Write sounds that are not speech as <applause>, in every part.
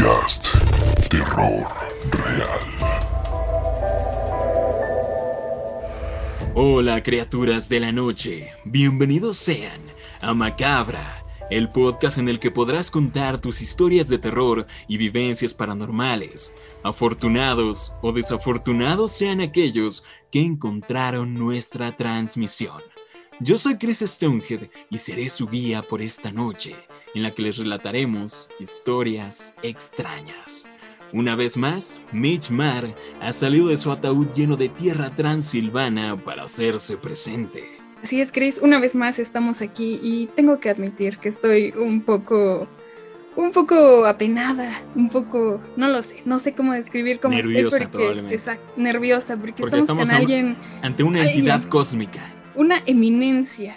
Podcast Terror Real. Hola criaturas de la noche, bienvenidos sean a Macabra, el podcast en el que podrás contar tus historias de terror y vivencias paranormales. Afortunados o desafortunados sean aquellos que encontraron nuestra transmisión. Yo soy Chris Stonehead y seré su guía por esta noche, en la que les relataremos historias extrañas. Una vez más, Mitch Marr ha salido de su ataúd lleno de tierra transilvana para hacerse presente. Así es, Chris, una vez más estamos aquí y tengo que admitir que estoy un poco un poco apenada, un poco, no lo sé, no sé cómo describir cómo nerviosa, estoy porque exacto, nerviosa porque, porque estamos, con alguien ante una entidad cósmica, una eminencia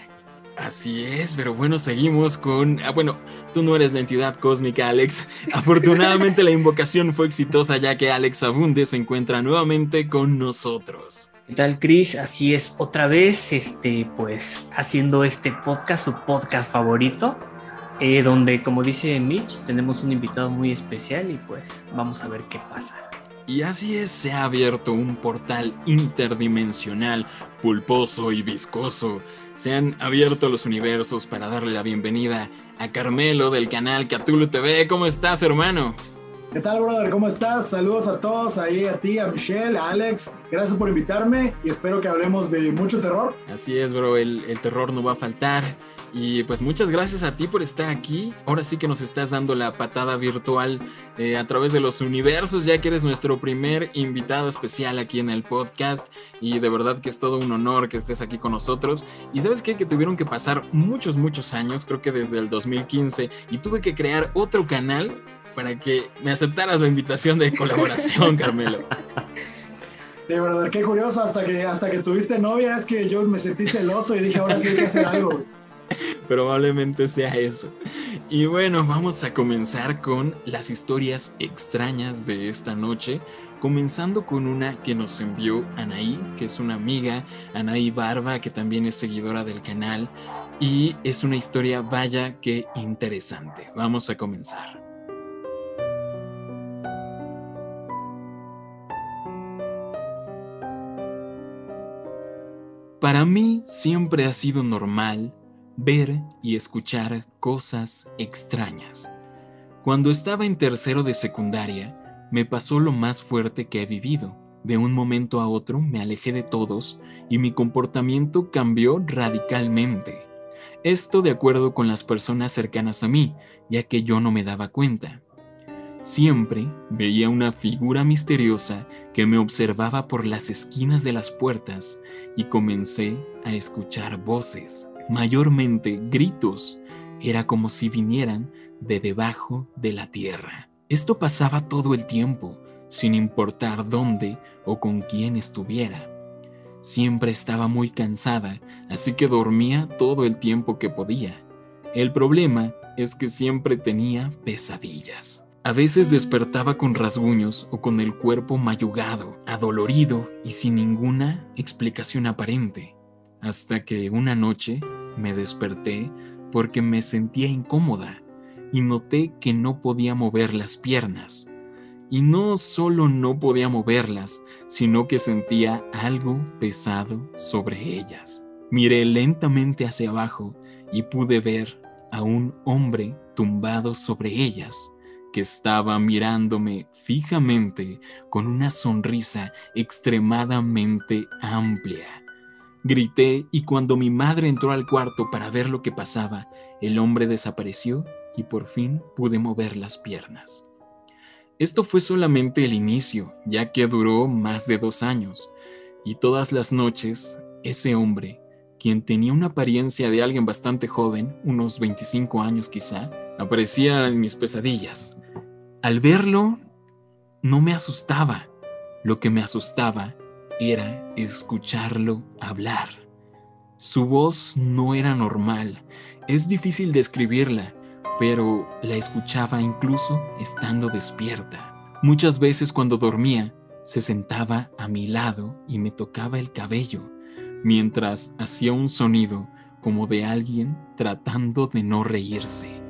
Así es, pero bueno, seguimos con... Ah, bueno, tú no eres la entidad cósmica, Alex. <laughs> Afortunadamente la invocación fue exitosa ya que Alex Abunde se encuentra nuevamente con nosotros. ¿Qué tal, Chris? Así es, otra vez, este, pues, haciendo este podcast, su podcast favorito, eh, donde, como dice Mitch, tenemos un invitado muy especial y pues vamos a ver qué pasa. Y así es, se ha abierto un portal interdimensional, pulposo y viscoso. Se han abierto los universos para darle la bienvenida a Carmelo del canal Cthulhu TV. ¿Cómo estás, hermano? ¿Qué tal, brother? ¿Cómo estás? Saludos a todos, ahí a ti, a Michelle, a Alex. Gracias por invitarme y espero que hablemos de mucho terror. Así es, bro, el, el terror no va a faltar. Y pues muchas gracias a ti por estar aquí. Ahora sí que nos estás dando la patada virtual eh, a través de los universos, ya que eres nuestro primer invitado especial aquí en el podcast. Y de verdad que es todo un honor que estés aquí con nosotros. Y sabes qué? Que tuvieron que pasar muchos, muchos años, creo que desde el 2015, y tuve que crear otro canal para que me aceptaras la invitación de colaboración, <laughs> Carmelo. De verdad, qué curioso, hasta que, hasta que tuviste novia es que yo me sentí celoso y dije, ahora sí hay que hacer algo. <laughs> Probablemente sea eso. Y bueno, vamos a comenzar con las historias extrañas de esta noche, comenzando con una que nos envió Anaí, que es una amiga, Anaí Barba, que también es seguidora del canal, y es una historia vaya que interesante. Vamos a comenzar. Para mí siempre ha sido normal ver y escuchar cosas extrañas. Cuando estaba en tercero de secundaria, me pasó lo más fuerte que he vivido. De un momento a otro me alejé de todos y mi comportamiento cambió radicalmente. Esto de acuerdo con las personas cercanas a mí, ya que yo no me daba cuenta. Siempre veía una figura misteriosa que me observaba por las esquinas de las puertas y comencé a escuchar voces, mayormente gritos. Era como si vinieran de debajo de la tierra. Esto pasaba todo el tiempo, sin importar dónde o con quién estuviera. Siempre estaba muy cansada, así que dormía todo el tiempo que podía. El problema es que siempre tenía pesadillas. A veces despertaba con rasguños o con el cuerpo mayugado, adolorido y sin ninguna explicación aparente, hasta que una noche me desperté porque me sentía incómoda y noté que no podía mover las piernas. Y no solo no podía moverlas, sino que sentía algo pesado sobre ellas. Miré lentamente hacia abajo y pude ver a un hombre tumbado sobre ellas que estaba mirándome fijamente con una sonrisa extremadamente amplia. Grité y cuando mi madre entró al cuarto para ver lo que pasaba, el hombre desapareció y por fin pude mover las piernas. Esto fue solamente el inicio, ya que duró más de dos años, y todas las noches ese hombre, quien tenía una apariencia de alguien bastante joven, unos 25 años quizá, aparecía en mis pesadillas, al verlo, no me asustaba. Lo que me asustaba era escucharlo hablar. Su voz no era normal. Es difícil describirla, pero la escuchaba incluso estando despierta. Muchas veces cuando dormía, se sentaba a mi lado y me tocaba el cabello, mientras hacía un sonido como de alguien tratando de no reírse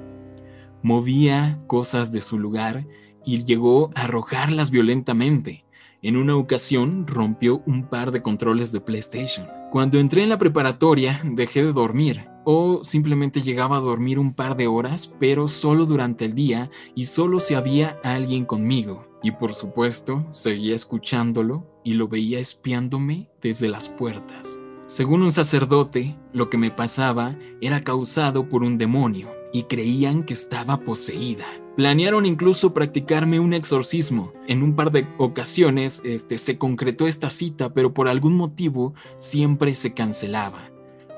movía cosas de su lugar y llegó a arrojarlas violentamente. En una ocasión rompió un par de controles de PlayStation. Cuando entré en la preparatoria dejé de dormir o simplemente llegaba a dormir un par de horas, pero solo durante el día y solo si había alguien conmigo. Y por supuesto, seguía escuchándolo y lo veía espiándome desde las puertas. Según un sacerdote, lo que me pasaba era causado por un demonio y creían que estaba poseída. Planearon incluso practicarme un exorcismo. En un par de ocasiones este, se concretó esta cita, pero por algún motivo siempre se cancelaba.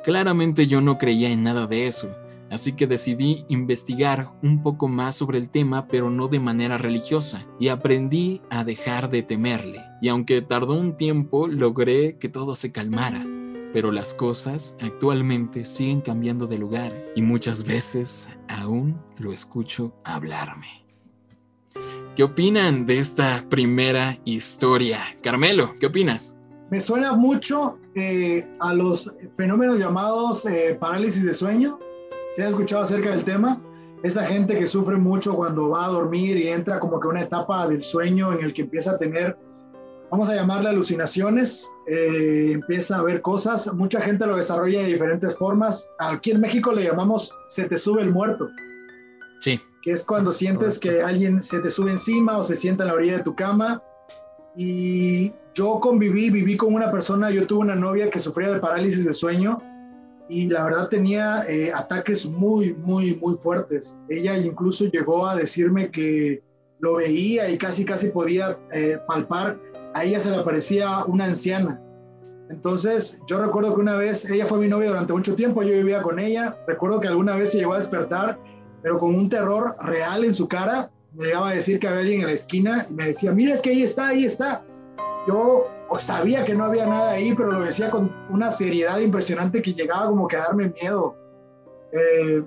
Claramente yo no creía en nada de eso, así que decidí investigar un poco más sobre el tema, pero no de manera religiosa, y aprendí a dejar de temerle. Y aunque tardó un tiempo, logré que todo se calmara. Pero las cosas actualmente siguen cambiando de lugar y muchas veces aún lo escucho hablarme. ¿Qué opinan de esta primera historia? Carmelo, ¿qué opinas? Me suena mucho eh, a los fenómenos llamados eh, parálisis de sueño. ¿Se ha escuchado acerca del tema? Esa gente que sufre mucho cuando va a dormir y entra como que una etapa del sueño en el que empieza a tener, vamos a llamarle alucinaciones, eh, empieza a ver cosas. Mucha gente lo desarrolla de diferentes formas. Aquí en México le llamamos se te sube el muerto. Sí. Que es cuando sientes que alguien se te sube encima o se sienta en la orilla de tu cama y yo conviví, viví con una persona, yo tuve una novia que sufría de parálisis de sueño y la verdad tenía eh, ataques muy, muy, muy fuertes. Ella incluso llegó a decirme que lo veía y casi, casi podía eh, palpar. A ella se le aparecía una anciana. Entonces, yo recuerdo que una vez, ella fue mi novia durante mucho tiempo, yo vivía con ella. Recuerdo que alguna vez se llegó a despertar, pero con un terror real en su cara me llegaba a decir que había alguien en la esquina y me decía, mira, es que ahí está, ahí está. Yo sabía que no había nada ahí, pero lo decía con una seriedad impresionante que llegaba como que a darme miedo. Eh,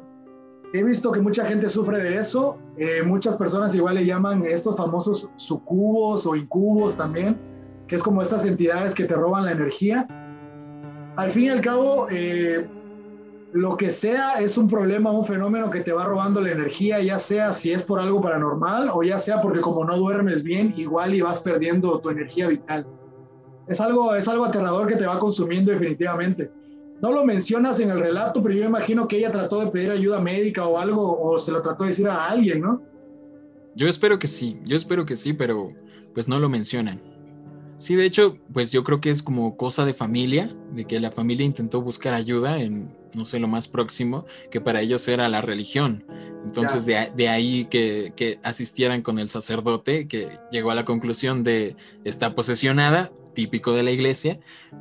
he visto que mucha gente sufre de eso. Eh, muchas personas igual le llaman estos famosos sucubos o incubos también, que es como estas entidades que te roban la energía. Al fin y al cabo, eh, lo que sea es un problema, un fenómeno que te va robando la energía, ya sea si es por algo paranormal o ya sea porque como no duermes bien, igual y vas perdiendo tu energía vital. Es algo, es algo aterrador que te va consumiendo definitivamente. No lo mencionas en el relato, pero yo imagino que ella trató de pedir ayuda médica o algo, o se lo trató de decir a alguien, ¿no? Yo espero que sí, yo espero que sí, pero pues no lo mencionan. Sí, de hecho, pues yo creo que es como cosa de familia, de que la familia intentó buscar ayuda en, no sé, lo más próximo, que para ellos era la religión. Entonces, de, ahí que, que, asistieran con el sacerdote, que llegó a la conclusión de está posesionada, típico de la iglesia,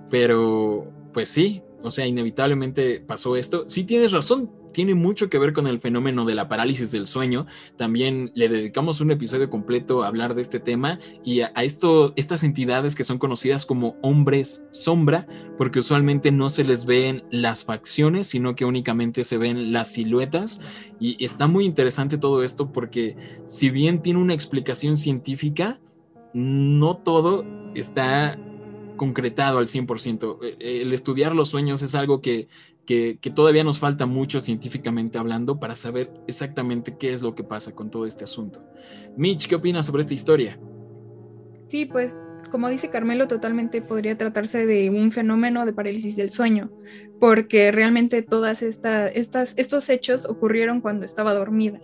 pero pues sí, o sea, inevitablemente pasó esto. Sí tienes razón, tiene mucho que ver con el fenómeno de la parálisis del sueño. También le dedicamos un episodio completo a hablar de este tema y a, esto, estas entidades que son conocidas como hombres sombra, porque usualmente no se les ven las facciones, sino que únicamente se ven las siluetas. Y está muy interesante todo esto porque si bien tiene una explicación científica, no todo está concretado al 100%. Eh, el estudiar los sueños es algo que que, todavía nos falta mucho científicamente hablando para saber exactamente qué es lo que pasa con todo este asunto. Mitch, ¿qué opinas sobre esta historia? Sí, pues como dice Carmelo, totalmente podría tratarse de un fenómeno de parálisis del sueño, porque realmente todas estas, estos hechos ocurrieron cuando estaba dormida.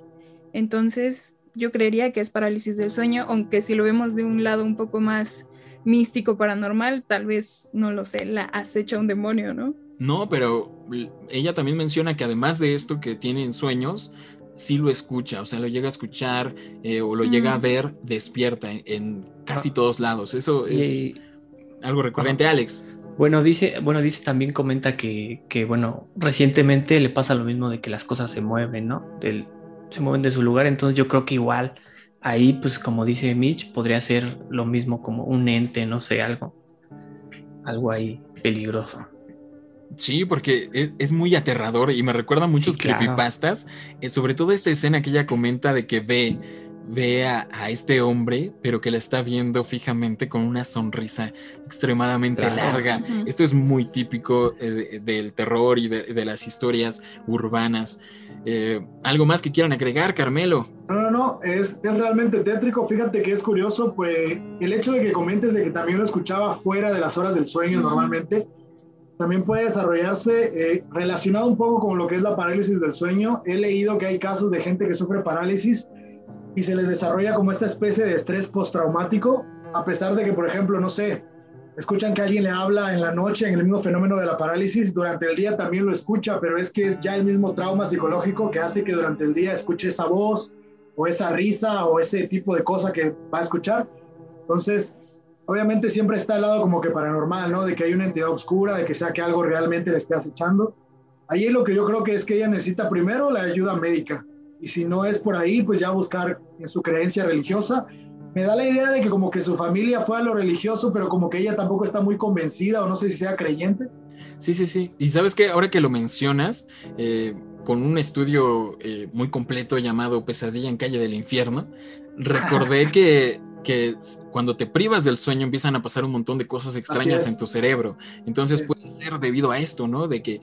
Entonces, yo creería que es parálisis del sueño, aunque si lo vemos de un lado un poco más místico, paranormal, tal vez, no lo sé, la acecha un demonio, ¿no? No, pero ella también menciona que además de esto que tienen sueños, sí lo escucha, o sea, lo llega a escuchar eh, o lo llega a mm. ver despierta en, casi ah. todos lados. Eso es algo recurrente, Alex. Bueno, dice, bueno, dice también comenta que, que, bueno, recientemente le pasa lo mismo de que las cosas se mueven, ¿no? Del, se mueven de su lugar, entonces yo creo que igual ahí, pues como dice Mitch, podría ser lo mismo como un ente, no sé, algo, algo ahí peligroso. Sí, porque e, es, muy aterrador y me recuerda a muchos creepypastas, eh, sobre todo esta escena que ella comenta de que ve, ve a, este hombre, pero que la está viendo fijamente con una sonrisa extremadamente larga. Esto es muy típico eh, del terror y de, las historias urbanas. Eh, ¿Algo más que quieran agregar, Carmelo? No, no, no, es, es realmente tétrico. Fíjate que es curioso, pues el hecho de que comentes de que también lo escuchaba fuera de las horas del sueño normalmente, también puede desarrollarse eh, relacionado un poco con lo que es la parálisis del sueño. He leído que hay casos de gente que sufre parálisis y se les desarrolla como esta especie de estrés postraumático, a pesar de que, por ejemplo, no sé, escuchan que alguien le habla en la noche en el mismo fenómeno de la parálisis, durante el día también lo escucha, pero es que es ya el mismo trauma psicológico que hace que durante el día escuche esa voz o esa risa o ese tipo de cosa que va a escuchar. Entonces, obviamente siempre está al lado como que paranormal, ¿no? De que hay una entidad oscura, de que sea que algo realmente le esté acechando. Ahí lo que yo creo que es que ella necesita primero la ayuda médica. Y si no es por ahí, pues ya buscar en su creencia religiosa me da la idea de que como que su familia fue a lo religioso, pero como que ella tampoco está muy convencida o no sé si sea creyente. Sí, sí, sí. Y sabes que ahora que lo mencionas, eh, con un estudio eh, muy completo llamado Pesadilla en Calle del Infierno, <laughs> recordé que, que cuando te privas del sueño empiezan a pasar un montón de cosas extrañas en tu cerebro. Entonces puede ser debido a esto, ¿no? De que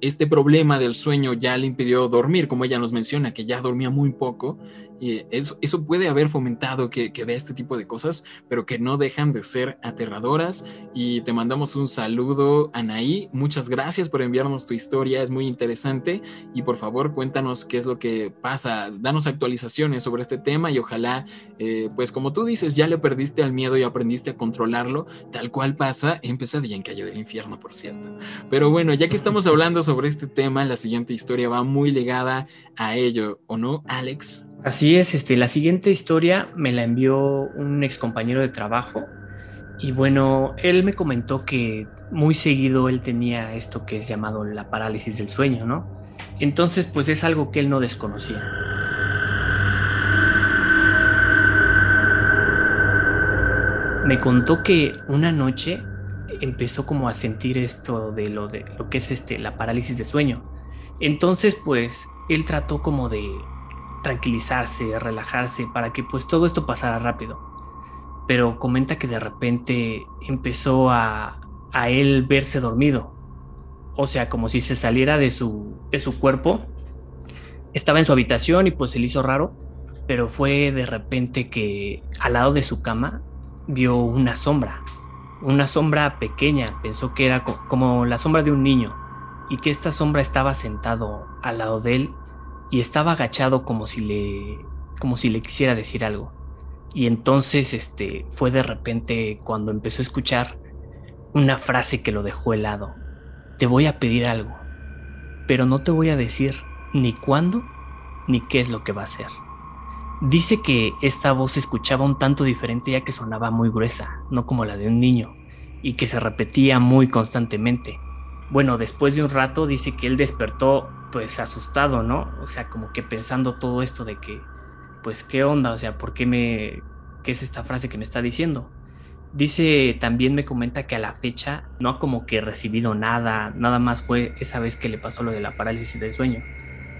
este problema del sueño ya le impidió dormir, como ella nos menciona, que ya dormía muy poco, y eso, puede haber fomentado que, que, vea este tipo de cosas, pero que no dejan de ser aterradoras. Y te mandamos un saludo, Anaí. Muchas gracias por enviarnos tu historia, es muy interesante. Y por favor, cuéntanos qué es lo que pasa, danos actualizaciones sobre este tema y ojalá, eh, pues como tú dices, ya le perdiste al miedo y aprendiste a controlarlo, tal cual pasa en Pesadilla en Calle del Infierno, por cierto. Pero bueno, ya que estamos hablando sobre este tema, la siguiente historia va muy ligada a ello, ¿o no, Alex? Así es, este, la siguiente historia me la envió un ex compañero de trabajo y bueno, él me comentó que muy seguido él tenía esto que es llamado la parálisis del sueño, ¿no? Entonces, pues es algo que él no desconocía. Me contó que una noche empezó como a sentir esto de lo de lo que es este la parálisis de sueño. Entonces, pues él trató como de tranquilizarse, relajarse, para que pues todo esto pasara rápido. Pero comenta que de repente empezó a, a él verse dormido. O sea, como si se saliera de su, de su cuerpo. Estaba en su habitación y pues se le hizo raro, pero fue de repente que al lado de su cama vio una sombra, una sombra pequeña, pensó que era como la sombra de un niño y que esta sombra estaba sentado al lado de él y estaba agachado como si le como si le quisiera decir algo. Y entonces este fue de repente cuando empezó a escuchar una frase que lo dejó helado. Te voy a pedir algo, pero no te voy a decir ni cuándo ni qué es lo que va a ser. Dice que esta voz se escuchaba un tanto diferente ya que sonaba muy gruesa, no como la de un niño, y que se repetía muy constantemente. Bueno, después de un rato dice que él despertó pues asustado, ¿no? O sea, como que pensando todo esto de que, pues, ¿qué onda? O sea, ¿por qué me... ¿Qué es esta frase que me está diciendo? Dice, también me comenta que a la fecha no ha como que recibido nada, nada más fue esa vez que le pasó lo de la parálisis del sueño.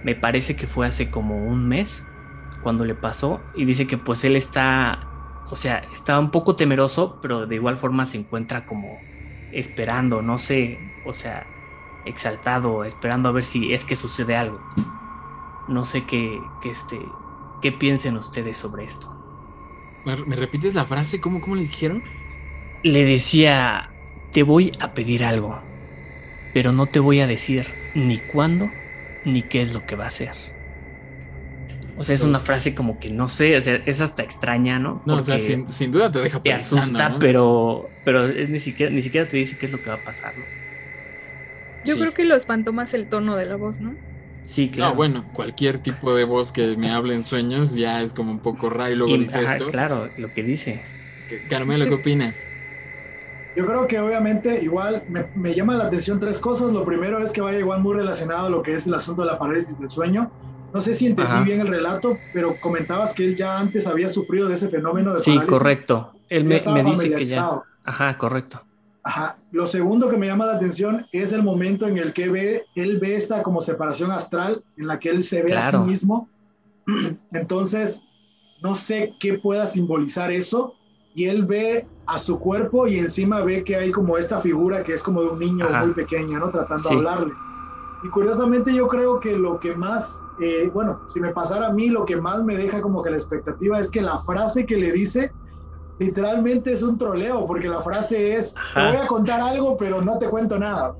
Me parece que fue hace como un mes cuando le pasó y dice que pues él está, o sea, está un poco temeroso, pero de igual forma se encuentra como esperando, no sé, o sea, exaltado, esperando a ver si es que sucede algo. No sé qué, qué, este, qué piensen ustedes sobre esto. ¿Me repites la frase? ¿Cómo, ¿Cómo le dijeron? Le decía, te voy a pedir algo, pero no te voy a decir ni cuándo ni qué es lo que va a ser. O sea, es una frase como que no sé, o sea, es hasta extraña, ¿no? No, o sea, sin, sin, duda te deja Te asusta, pero, pero es ni siquiera, ni siquiera te dice qué es lo que va a pasar, ¿no? Yo sí. creo que lo espantó más el tono de la voz, ¿no? Sí, claro. No, bueno, cualquier tipo de voz que me hable en sueños ya es como un poco raro y luego y, dice ajá, esto. Claro, lo que dice. Carmelo, ¿qué opinas? Yo creo que obviamente igual me, me, llama la atención tres cosas. Lo primero es que vaya igual muy relacionado a lo que es el asunto de la parálisis del sueño. No sé si entendí Ajá. bien el relato, pero comentabas que él ya antes había sufrido de ese fenómeno de Sí, parálisis. correcto. Él me, me dice que ya. Ajá, correcto. Ajá. Lo segundo que me llama la atención es el momento en el que ve, él ve esta como separación astral, en la que él se ve claro. a sí mismo. <clears throat> Entonces, no sé qué pueda simbolizar eso. Y él ve a su cuerpo y encima ve que hay como esta figura que es como de un niño Ajá. muy pequeño, ¿no? Tratando sí. de hablarle. Y curiosamente yo creo que lo que más, eh, bueno, si me pasara a mí, lo que más me deja como que la expectativa es que la frase que le dice literalmente es un troleo, porque la frase es, te voy a contar algo, pero no te cuento nada.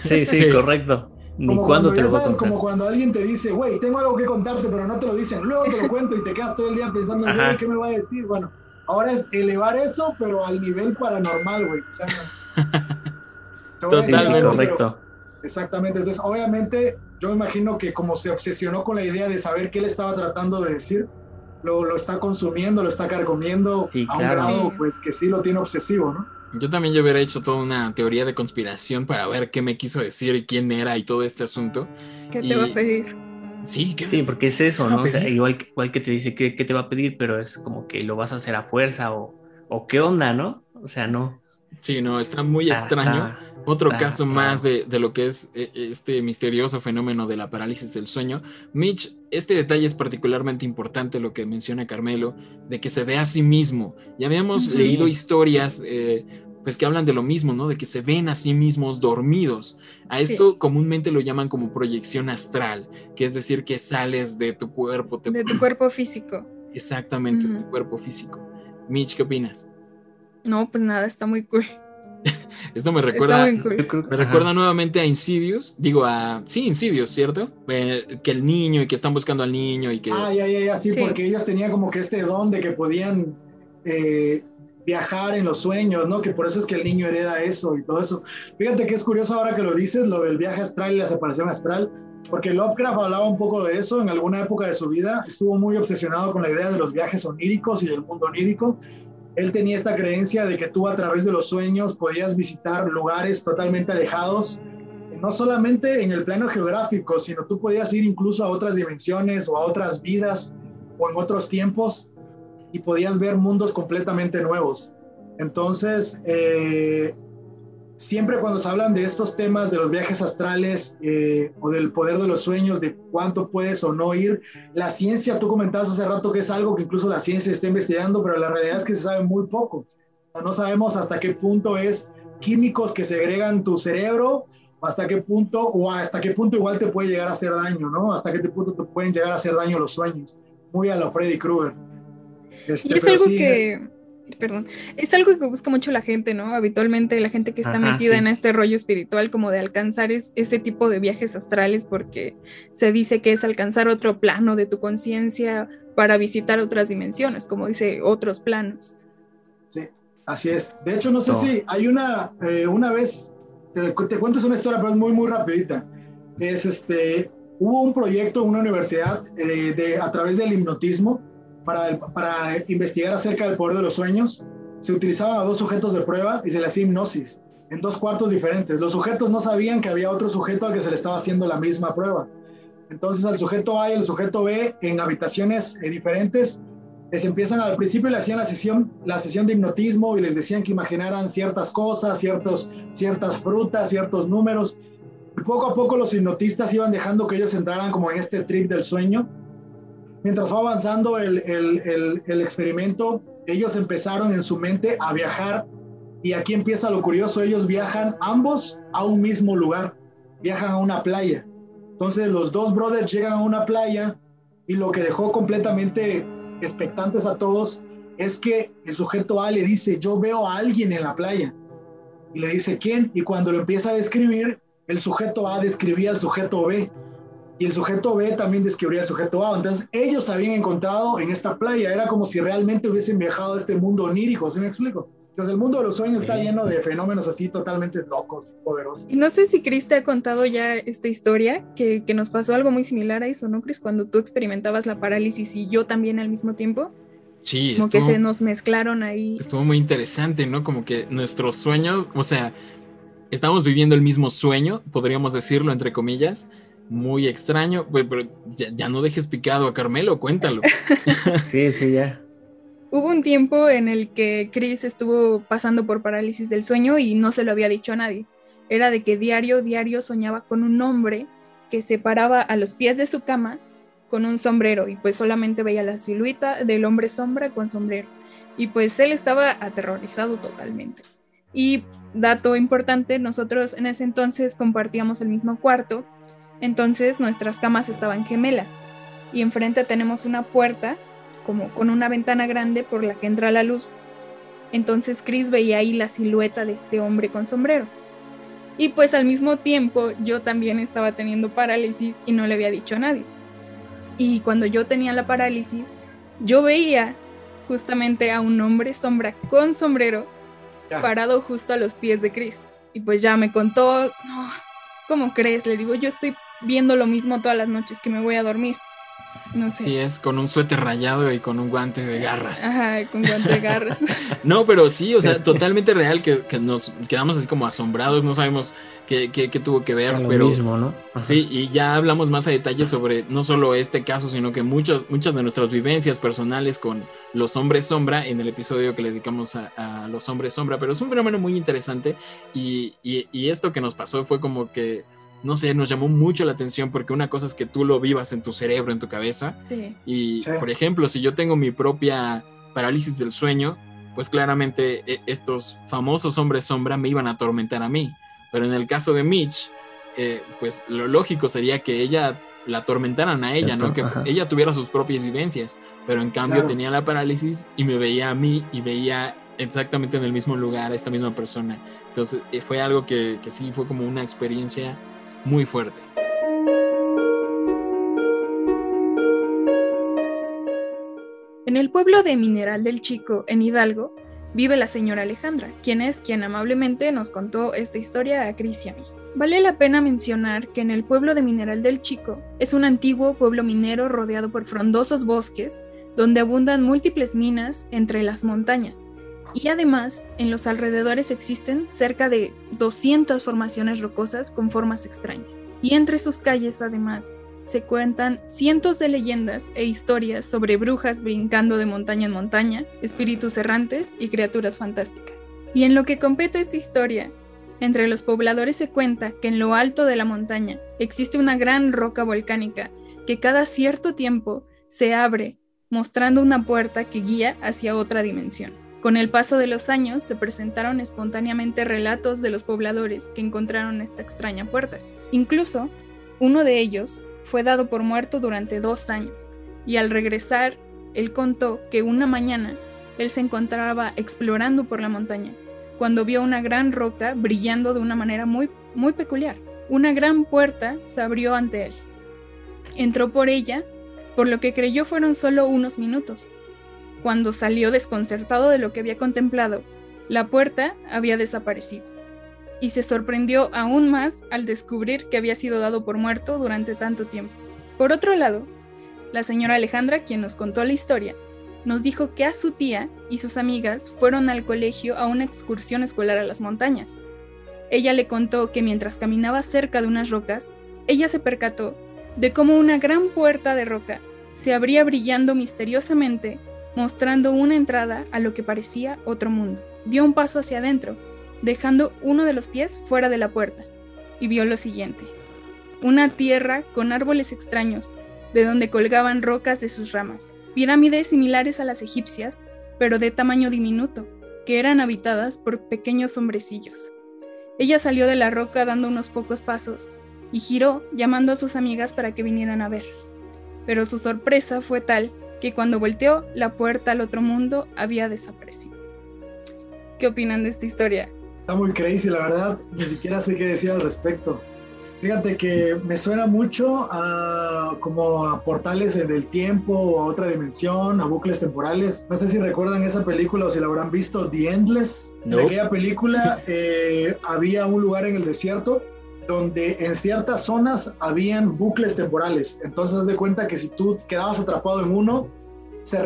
Sí, sí, correcto. Ni Como cuando, te lo voy a sabes, contar. como cuando alguien te dice, güey, tengo algo que contarte, pero no te lo dicen, luego te lo cuento y te quedas todo el día pensando, Ajá. güey, ¿qué me va a decir? Bueno, ahora es elevar eso, pero al nivel paranormal, güey. O sea, <laughs> Totalmente. algo, pero- Correcto. Exactamente. Entonces, obviamente, yo me imagino que como se obsesionó con la idea de saber qué le estaba tratando de decir, lo, lo está consumiendo, lo está carcomiendo Sí, a un claro. grado, Sí. pues, que sí lo tiene obsesivo, ¿no? Yo también yo hubiera hecho toda una teoría de conspiración para ver qué me quiso decir y quién era y todo este asunto. ¿Qué te va a pedir? Sí, que Sí, porque es eso, ¿Qué ¿no? O sea, igual, que- igual que te dice que, que te va a pedir, pero es como que lo vas a hacer a fuerza o, o qué onda, ¿no? O sea, no. Sí, no, está muy Está- extraño. está- Otro está caso más de, de lo que es eh, este misterioso fenómeno de la parálisis del sueño. Mitch, este detalle es particularmente importante, lo que menciona Carmelo, de que se ve a sí mismo. Ya habíamos Sí. leído historias eh, pues que hablan de lo mismo, ¿no? De que se ven a sí mismos dormidos. A Sí. esto comúnmente lo llaman como proyección astral, que es decir, que sales de tu cuerpo. te- De tu <clears throat> cuerpo físico. Exactamente, de tu cuerpo físico. Mitch, ¿qué opinas? No, pues nada, está muy cool. <laughs> Esto me recuerda... Cool. Me ajá. recuerda nuevamente a Insidious, digo a... Sí, Insidious, ¿cierto? Eh, que el niño y que están buscando al niño y que... Ah, ya, ya, ya, sí, Sí. porque ellos tenían como que este don de que podían eh, viajar en los sueños, ¿no? Que por eso es que el niño hereda eso y todo eso. Fíjate que es curioso ahora que lo dices, lo del viaje astral y la separación astral, porque Lovecraft hablaba un poco de eso en alguna época de su vida, estuvo muy obsesionado con la idea de los viajes oníricos y del mundo onírico. Él tenía esta creencia de que tú a través de los sueños podías visitar lugares totalmente alejados, no solamente en el plano geográfico, sino tú podías ir incluso a otras dimensiones o a otras vidas o en otros tiempos y podías ver mundos completamente nuevos. Entonces, eh, siempre cuando se hablan de estos temas de los viajes astrales eh, o del poder de los sueños, de cuánto puedes o no ir, la ciencia, tú comentabas hace rato que es algo que incluso la ciencia está investigando, pero la realidad es que se sabe muy poco. No sabemos hasta qué punto es químicos que segregan tu cerebro, hasta qué punto, o hasta qué punto igual te puede llegar a hacer daño, ¿no? Hasta qué punto te pueden llegar a hacer daño los sueños. Muy a lo Freddy Krueger. Este, Y es pero algo sí, que, es- perdón, es algo que busca mucho la gente, ¿no? Habitualmente la gente que está Ajá, metida sí. en este rollo espiritual, como de alcanzar es- ese tipo de viajes astrales, porque se dice que es alcanzar otro plano de tu conciencia para visitar otras dimensiones, como dice otros planos. Sí, así es. De hecho, no sé No. si hay una, eh, una vez, te, te cuento una historia, pero es muy, muy rapidita. Es este, hubo un proyecto en una universidad eh, de, a través del hipnotismo para, investigar acerca del poder de los sueños. Se utilizaban a dos sujetos de prueba y se les hacía hipnosis en dos cuartos diferentes. Los sujetos no sabían que había otro sujeto al que se le estaba haciendo la misma prueba. Entonces al sujeto A y al sujeto B en habitaciones eh, diferentes les empiezan al principio le hacían la sesión, la sesión de hipnotismo y les decían que imaginaran ciertas cosas, ciertos, ciertas frutas, ciertos números. Y poco a poco los hipnotistas iban dejando que ellos entraran como en este trip del sueño. Mientras fue avanzando el, el, el experimento, ellos empezaron en su mente a viajar y aquí empieza lo curioso, ellos viajan ambos a un mismo lugar, viajan a una playa. Entonces los dos brothers llegan a una playa y lo que dejó completamente expectantes a todos es que el sujeto A le dice, yo veo a alguien en la playa. Y le dice, ¿quién? Y cuando lo empieza a describir, el sujeto A describía al sujeto B. Y el sujeto B también describía al sujeto A. Entonces ellos habían encontrado en esta playa. Era como si realmente hubiesen viajado a este mundo onírico. ¿Sí me explico? Entonces el mundo de los sueños está lleno de fenómenos así totalmente locos, poderosos. Y no sé si Chris te ha contado ya esta historia, que, que nos pasó algo muy similar a eso, ¿no, Chris? Cuando tú experimentabas la parálisis y yo también al mismo tiempo, Sí, como que estuvo, se nos mezclaron ahí. estuvo muy interesante, ¿no? Como que nuestros sueños, o sea, estamos viviendo el mismo sueño, podríamos decirlo entre comillas, muy extraño, pero ya, ya no dejes picado a Carmelo, cuéntalo. <laughs> Sí, sí, ya. Hubo un tiempo en el que Chris estuvo pasando por parálisis del sueño y no se lo había dicho a nadie. Era de que diario, diario soñaba con un hombre que se paraba a los pies de su cama con un sombrero y pues solamente veía la silueta del hombre sombra con sombrero. Y pues él estaba aterrorizado totalmente. Y dato importante, nosotros en ese entonces compartíamos el mismo cuarto Entonces nuestras camas estaban gemelas y enfrente tenemos una puerta como con una ventana grande por la que entra la luz. Entonces Chris veía ahí la silueta de este hombre con sombrero. Y pues al mismo tiempo yo también estaba teniendo parálisis y no le había dicho a nadie. Y cuando yo tenía la parálisis, yo veía justamente a un hombre sombra con sombrero parado justo a los pies de Chris. Y pues ya me contó, no, ¿cómo crees? Le digo, yo estoy viendo lo mismo todas las noches que me voy a dormir. No sé. Sí, es con un suéter rayado y con un guante de garras. Ajá, con guante de garras. <laughs> <laughs> no, pero sí, o sea, totalmente real que, nos quedamos así como asombrados, no sabemos qué, qué, tuvo que ver, pero... mismo, ¿no? Sí, y ya hablamos más a detalle sobre no solo este caso, sino que muchas muchas de nuestras vivencias personales con los hombres sombra en el episodio que le dedicamos a, los hombres sombra, pero es un fenómeno muy interesante y, y esto que nos pasó fue como que no sé, nos llamó mucho la atención porque una cosa es que tú lo vivas en tu cerebro, en tu cabeza. Sí. Y, por ejemplo, si yo tengo mi propia parálisis del sueño, pues claramente eh, estos famosos hombres sombra me iban a atormentar a mí. Pero en el caso de Mitch, eh, pues lo lógico sería que ella la atormentaran a ella, ¿no? Que ella tuviera sus propias vivencias, pero en cambio tenía la parálisis y me veía a mí y veía exactamente en el mismo lugar a esta misma persona. Entonces eh, fue algo que, que sí fue como una experiencia muy fuerte. En el pueblo de Mineral del Chico, en Hidalgo, vive la señora Alejandra, quien es quien amablemente nos contó esta historia a Cris y a mí. Vale la pena mencionar que en el pueblo de Mineral del Chico es un antiguo pueblo minero rodeado por frondosos bosques, donde abundan múltiples minas entre las montañas, y además, en los alrededores existen cerca de 200 formaciones rocosas con formas extrañas. Y entre sus calles, además, se cuentan cientos de leyendas e historias sobre brujas brincando de montaña en montaña, espíritus errantes y criaturas fantásticas. Y en lo que compete esta historia, entre los pobladores se cuenta que en lo alto de la montaña existe una gran roca volcánica que cada cierto tiempo se abre, mostrando una puerta que guía hacia otra dimensión. Con el paso de los años se presentaron espontáneamente relatos de los pobladores que encontraron esta extraña puerta. Incluso, uno de ellos fue dado por muerto durante dos años, y al regresar, él contó que una mañana él se encontraba explorando por la montaña, cuando vio una gran roca brillando de una manera muy, muy peculiar. Una gran puerta se abrió ante él. Entró por ella, por lo que creyó fueron solo unos minutos, cuando salió desconcertado de lo que había contemplado, la puerta había desaparecido, y se sorprendió aún más al descubrir que había sido dado por muerto durante tanto tiempo. Por otro lado, la señora Alejandra, quien nos contó la historia, nos dijo que a su tía y sus amigas fueron al colegio a una excursión escolar a las montañas. Ella le contó que mientras caminaba cerca de unas rocas, ella se percató de cómo una gran puerta de roca se abría brillando misteriosamente mostrando una entrada a lo que parecía otro mundo. Dio un paso hacia adentro, dejando uno de los pies fuera de la puerta, y vio lo siguiente. Una tierra con árboles extraños, de donde colgaban rocas de sus ramas, pirámides similares a las egipcias, pero de tamaño diminuto, que eran habitadas por pequeños hombrecillos. Ella salió de la roca dando unos pocos pasos y giró llamando a sus amigas para que vinieran a ver. Pero su sorpresa fue tal que cuando volteó, la puerta al otro mundo había desaparecido. ¿Qué opinan de esta historia? Está muy crazy, la verdad. Ni siquiera sé qué decir al respecto. Fíjate que me suena mucho a como a portales del tiempo o a otra dimensión, a bucles temporales. No sé si recuerdan esa película o si la habrán visto, The Endless. En aquella película eh, había un lugar en el desierto donde en ciertas zonas habían bucles temporales. Entonces, haz de cuenta que si tú quedabas atrapado en uno, se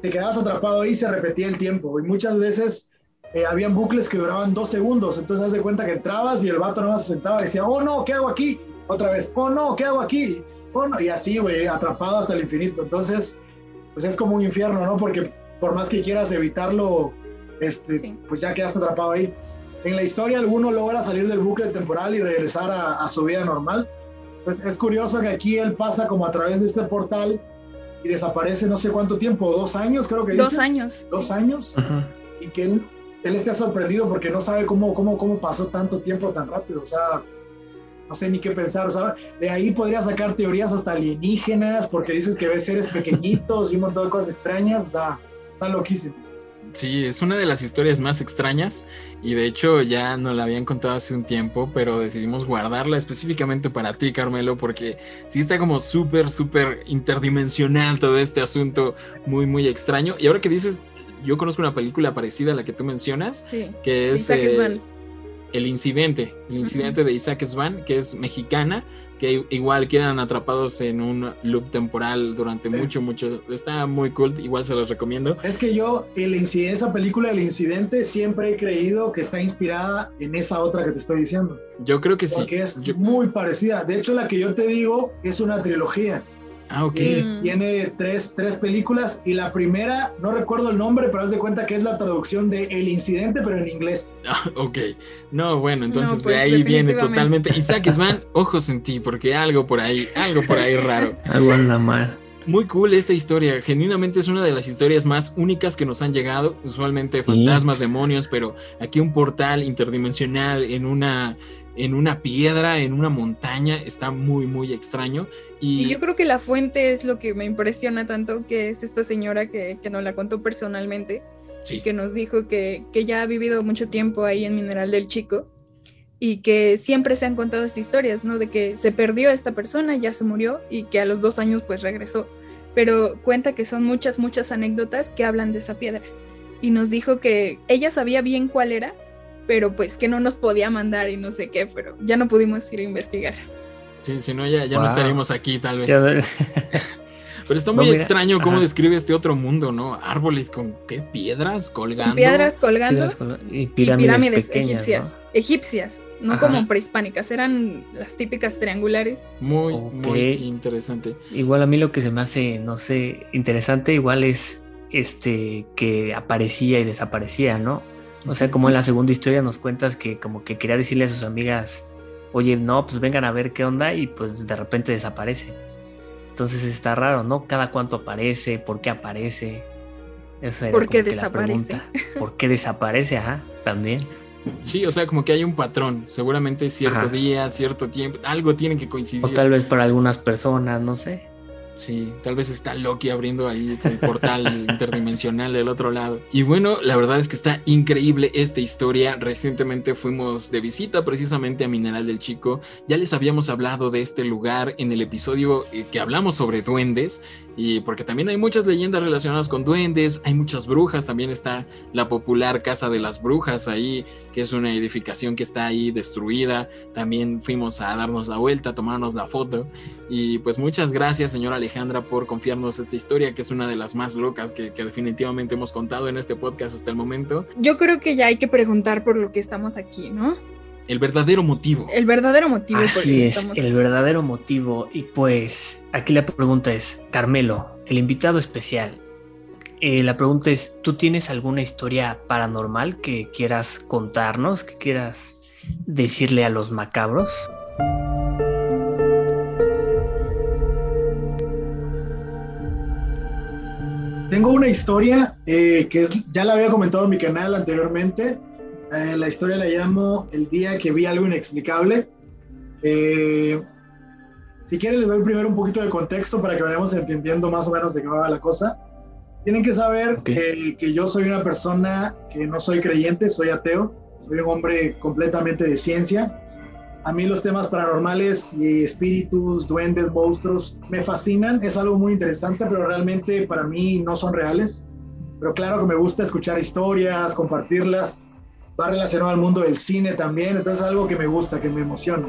te quedabas atrapado ahí y se repetía el tiempo. Y muchas veces eh, habían bucles que duraban dos segundos. Entonces, haz de cuenta que entrabas y el vato no se sentaba y decía, oh no, ¿qué hago aquí? Otra vez, oh no, ¿qué hago aquí? Oh no, y así, güey, atrapado hasta el infinito. Entonces, pues es como un infierno, ¿no? Porque por más que quieras evitarlo, este, pues ya quedaste atrapado ahí en la historia alguno logra salir del bucle temporal y regresar a, su vida normal. Entonces es curioso que aquí él pasa como a través de este portal y desaparece no sé cuánto tiempo, dos años creo que Dos años. Dos años. Y que él, él esté sorprendido porque no sabe cómo, cómo, cómo pasó tanto tiempo tan rápido. O sea, no sé ni qué pensar, ¿sabes? De ahí podría sacar teorías hasta alienígenas, porque dices que ves seres pequeñitos y un montón de cosas extrañas, o sea, está loquísimo. Sí, es una de las historias más extrañas y de hecho ya nos la habían contado hace un tiempo, pero decidimos guardarla específicamente para ti, Carmelo, porque sí está como súper, súper interdimensional todo este asunto muy, muy extraño. Y ahora que dices, yo conozco una película parecida a la que tú mencionas, que es... El incidente, el incidente de Isaac Svan, que es mexicana, que igual quedan atrapados en un loop temporal durante mucho, mucho. Está muy cool, igual se los recomiendo. Es que yo, el incidente, esa película, El Incidente, siempre he creído que está inspirada en esa otra que te estoy diciendo. Yo creo que sí. Porque es muy parecida. De hecho, la que yo te digo es una trilogía. Ah, ok. Tiene tres, tres películas y la primera, no recuerdo el nombre, pero haz de cuenta que es la traducción de El Incidente, pero en inglés. <laughs> Ah, ok. No, bueno, entonces de pues, ahí viene totalmente. Isaac Svan, <laughs> ojos en ti, porque algo por ahí, algo por ahí raro. algo anda mal. Muy cool esta historia, genuinamente es una de las historias más únicas que nos han llegado, usualmente fantasmas, demonios, pero aquí un portal interdimensional en una en una piedra, en una montaña, está muy, muy extraño. Y, yo creo que la fuente es lo que me impresiona tanto, que es esta señora que, que nos la contó personalmente, y que nos dijo que, que ya ha vivido mucho tiempo ahí en Mineral del Chico y que siempre se han contado estas historias, ¿no? De que se perdió esta persona, ya se murió y que a los dos años pues regresó. Pero cuenta que son muchas, muchas anécdotas que hablan de esa piedra. Y nos dijo que ella sabía bien cuál era, pero pues que no nos podía mandar y no sé qué, pero ya no pudimos ir a investigar. Sí, si no, ya, ya no estaríamos aquí tal vez. <laughs> Pero está muy extraño cómo describe este otro mundo, ¿no? Árboles con qué piedras colgando. Piedras colgando. y, pirámides egipcias. Egipcias, no como prehispánicas, eran las típicas triangulares. Muy, muy interesante. Igual a mí lo que se me hace, no sé, interesante, igual es este que aparecía y desaparecía, ¿no? O sea, como en la segunda historia nos cuentas que como que quería decirle a sus amigas, oye, no, pues vengan a ver qué onda y pues de repente desaparece. Entonces está raro, ¿no? Cada cuánto aparece, por qué aparece. Esa ¿Por qué desaparece? ¿Por qué desaparece? Ajá, también. Sí, o sea, como que hay un patrón. Seguramente cierto día, cierto tiempo, algo tiene que coincidir. O tal vez para algunas personas, no sé. Sí, tal vez está Loki abriendo ahí el portal <laughs> interdimensional del otro lado. Y bueno, la verdad es que está increíble esta historia. Recientemente fuimos de visita precisamente a Mineral del Chico. Ya les habíamos hablado de este lugar en el episodio eh, que hablamos sobre duendes. Y porque también hay muchas leyendas relacionadas con duendes, hay muchas brujas, también está la popular Casa de las Brujas ahí, que es una edificación que está ahí destruida. También fuimos a darnos la vuelta, a tomarnos la foto. Y pues muchas gracias, señora Alejandra, por confiarnos esta historia, que es una de las más locas que, definitivamente hemos contado en este podcast hasta el momento. Yo creo que ya hay que preguntar por lo que estamos aquí, ¿no? El verdadero motivo. El verdadero motivo. Así es, el verdadero motivo. Y pues aquí la pregunta es, Carmelo, el invitado especial. Eh, la pregunta es, ¿tú tienes alguna historia paranormal que quieras contarnos, que quieras decirle a los macabros? Tengo una historia eh, que ya la había comentado en mi canal anteriormente eh, la historia la llamo El día que vi algo inexplicable. Eh, si quieren, les doy primero un poquito de contexto para que vayamos entendiendo más o menos de qué va la cosa. Tienen que saber que, que, yo soy una persona que no soy creyente, soy ateo, soy un hombre completamente de ciencia. A mí los temas paranormales y espíritus, duendes, monstruos me fascinan, es algo muy interesante, pero realmente para mí no son reales. Pero claro que me gusta escuchar historias, compartirlas va relacionado al mundo del cine también, entonces es algo que me gusta, que me emociona.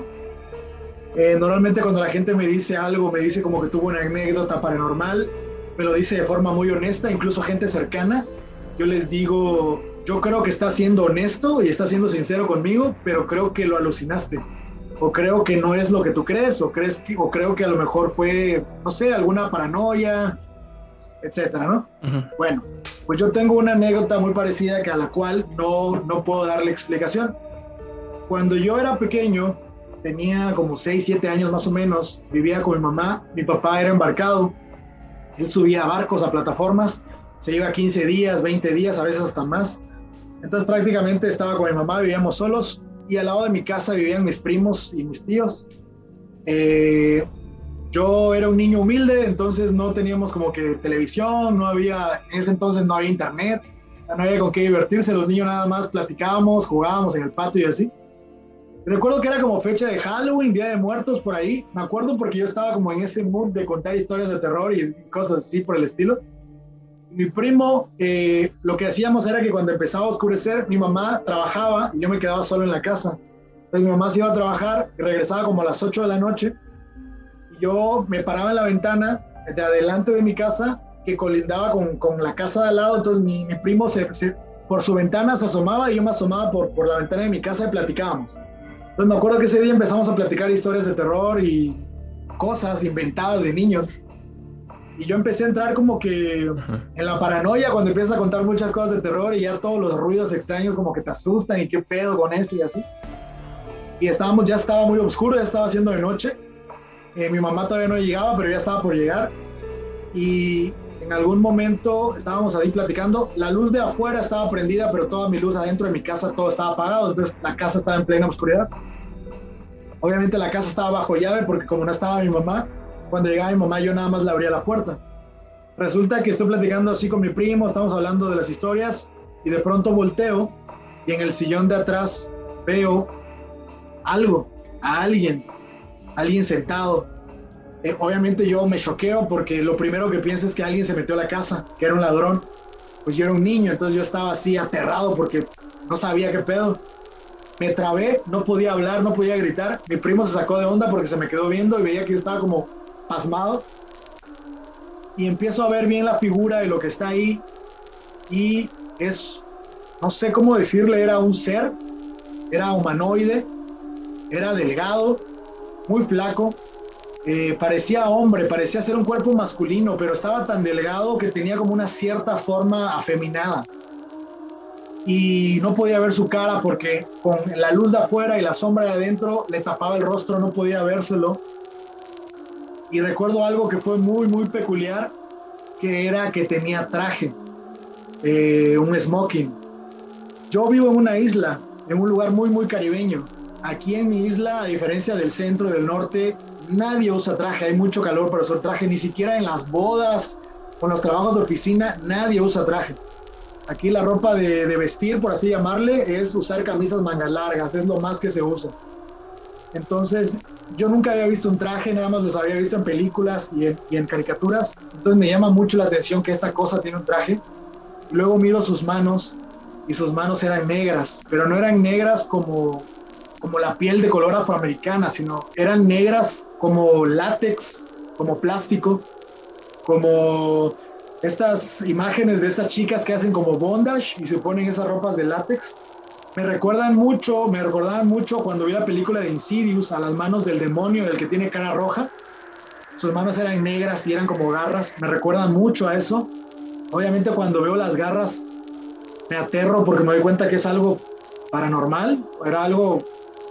Eh, normalmente cuando la gente me dice algo, me dice como que tuvo una anécdota paranormal, me lo dice de forma muy honesta, incluso gente cercana, yo les digo, yo creo que está siendo honesto y está siendo sincero conmigo, pero creo que lo alucinaste. O creo que no es lo que tú crees, o, crees que, o creo que a lo mejor fue, no sé, alguna paranoia, etcétera, ¿no? Bueno, pues yo tengo una anécdota muy parecida que a la cual no, no puedo darle explicación. Cuando yo era pequeño, tenía como 6, 7 años más o menos, vivía con mi mamá, mi papá era embarcado, él subía a barcos, a plataformas, se iba 15 días, 20 días, a veces hasta más. Entonces prácticamente estaba con mi mamá, vivíamos solos y al lado de mi casa vivían mis primos y mis tíos. Eh, yo era un niño humilde, entonces no teníamos como que televisión, no había, en ese entonces no había internet, no había con qué divertirse, los niños nada más platicábamos, jugábamos en el patio y así. Recuerdo que era como fecha de Halloween, Día de Muertos, por ahí. Me acuerdo porque yo estaba como en ese mood de contar historias de terror y cosas así por el estilo. Mi primo, eh, lo que hacíamos era que cuando empezaba a oscurecer, mi mamá trabajaba y yo me quedaba solo en la casa. Entonces mi mamá se iba a trabajar regresaba como a las 8 de la noche. Y yo me paraba en la ventana de adelante de mi casa que colindaba con, con la casa de al lado. Entonces mi, mi primo se, se, por su ventana se asomaba y yo me asomaba por, por la ventana de mi casa y platicábamos. Entonces me acuerdo que ese día empezamos a platicar historias de terror y cosas inventadas de niños. Y yo empecé a entrar como que en la paranoia cuando empiezas a contar muchas cosas de terror y ya todos los ruidos extraños como que te asustan y qué pedo con eso y así. Y estábamos, ya estaba muy oscuro, ya estaba haciendo de noche. Eh, mi mamá todavía no llegaba, pero ya estaba por llegar. Y en algún momento estábamos ahí platicando, la luz de afuera estaba prendida, pero toda mi luz adentro de mi casa, todo estaba apagado, entonces la casa estaba en plena oscuridad. Obviamente la casa estaba bajo llave porque como no estaba mi mamá, cuando llegaba mi mamá yo nada más le abría la puerta. Resulta que estoy platicando así con mi primo, estamos hablando de las historias y de pronto volteo y en el sillón de atrás veo algo, a alguien, alguien sentado eh, obviamente yo me choqueo porque lo primero que pienso es que alguien se metió a la casa, que era un ladrón. Pues yo era un niño, entonces yo estaba así aterrado porque no sabía qué pedo. Me trabé, no podía hablar, no podía gritar. Mi primo se sacó de onda porque se me quedó viendo y veía que yo estaba como pasmado. Y empiezo a ver bien la figura de lo que está ahí. Y es, no sé cómo decirle, era un ser, era humanoide, era delgado, muy flaco, eh, parecía hombre, parecía ser un cuerpo masculino, pero estaba tan delgado que tenía como una cierta forma afeminada. Y no podía ver su cara porque con la luz de afuera y la sombra de adentro le tapaba el rostro, no podía vérselo. Y recuerdo algo que fue muy, muy peculiar, que era que tenía traje, eh, un smoking. Yo vivo en una isla, en un lugar muy, muy caribeño. Aquí en mi isla, a diferencia del centro y del norte, nadie usa traje, hay mucho calor para usar traje, ni siquiera en las bodas en los trabajos de oficina, nadie usa traje. Aquí la ropa de, vestir, por así llamarle, es usar camisas mangas largas, es lo más que se usa. Entonces, yo nunca había visto un traje, nada más los había visto en películas y en, caricaturas. Entonces me llama mucho la atención que esta cosa tiene un traje. Luego miro sus manos y sus manos eran negras, pero no eran negras como como la piel de color afroamericana, sino eran negras como látex, como plástico, como estas imágenes de estas chicas que hacen como bondage y se ponen esas ropas de látex. Me recuerdan mucho, me recordaban mucho cuando vi la película de Insidious a las manos del demonio, del que tiene cara roja. Sus manos eran negras y eran como garras. Me recuerdan mucho a eso. Obviamente cuando veo las garras me aterro porque me doy cuenta que es algo paranormal, era algo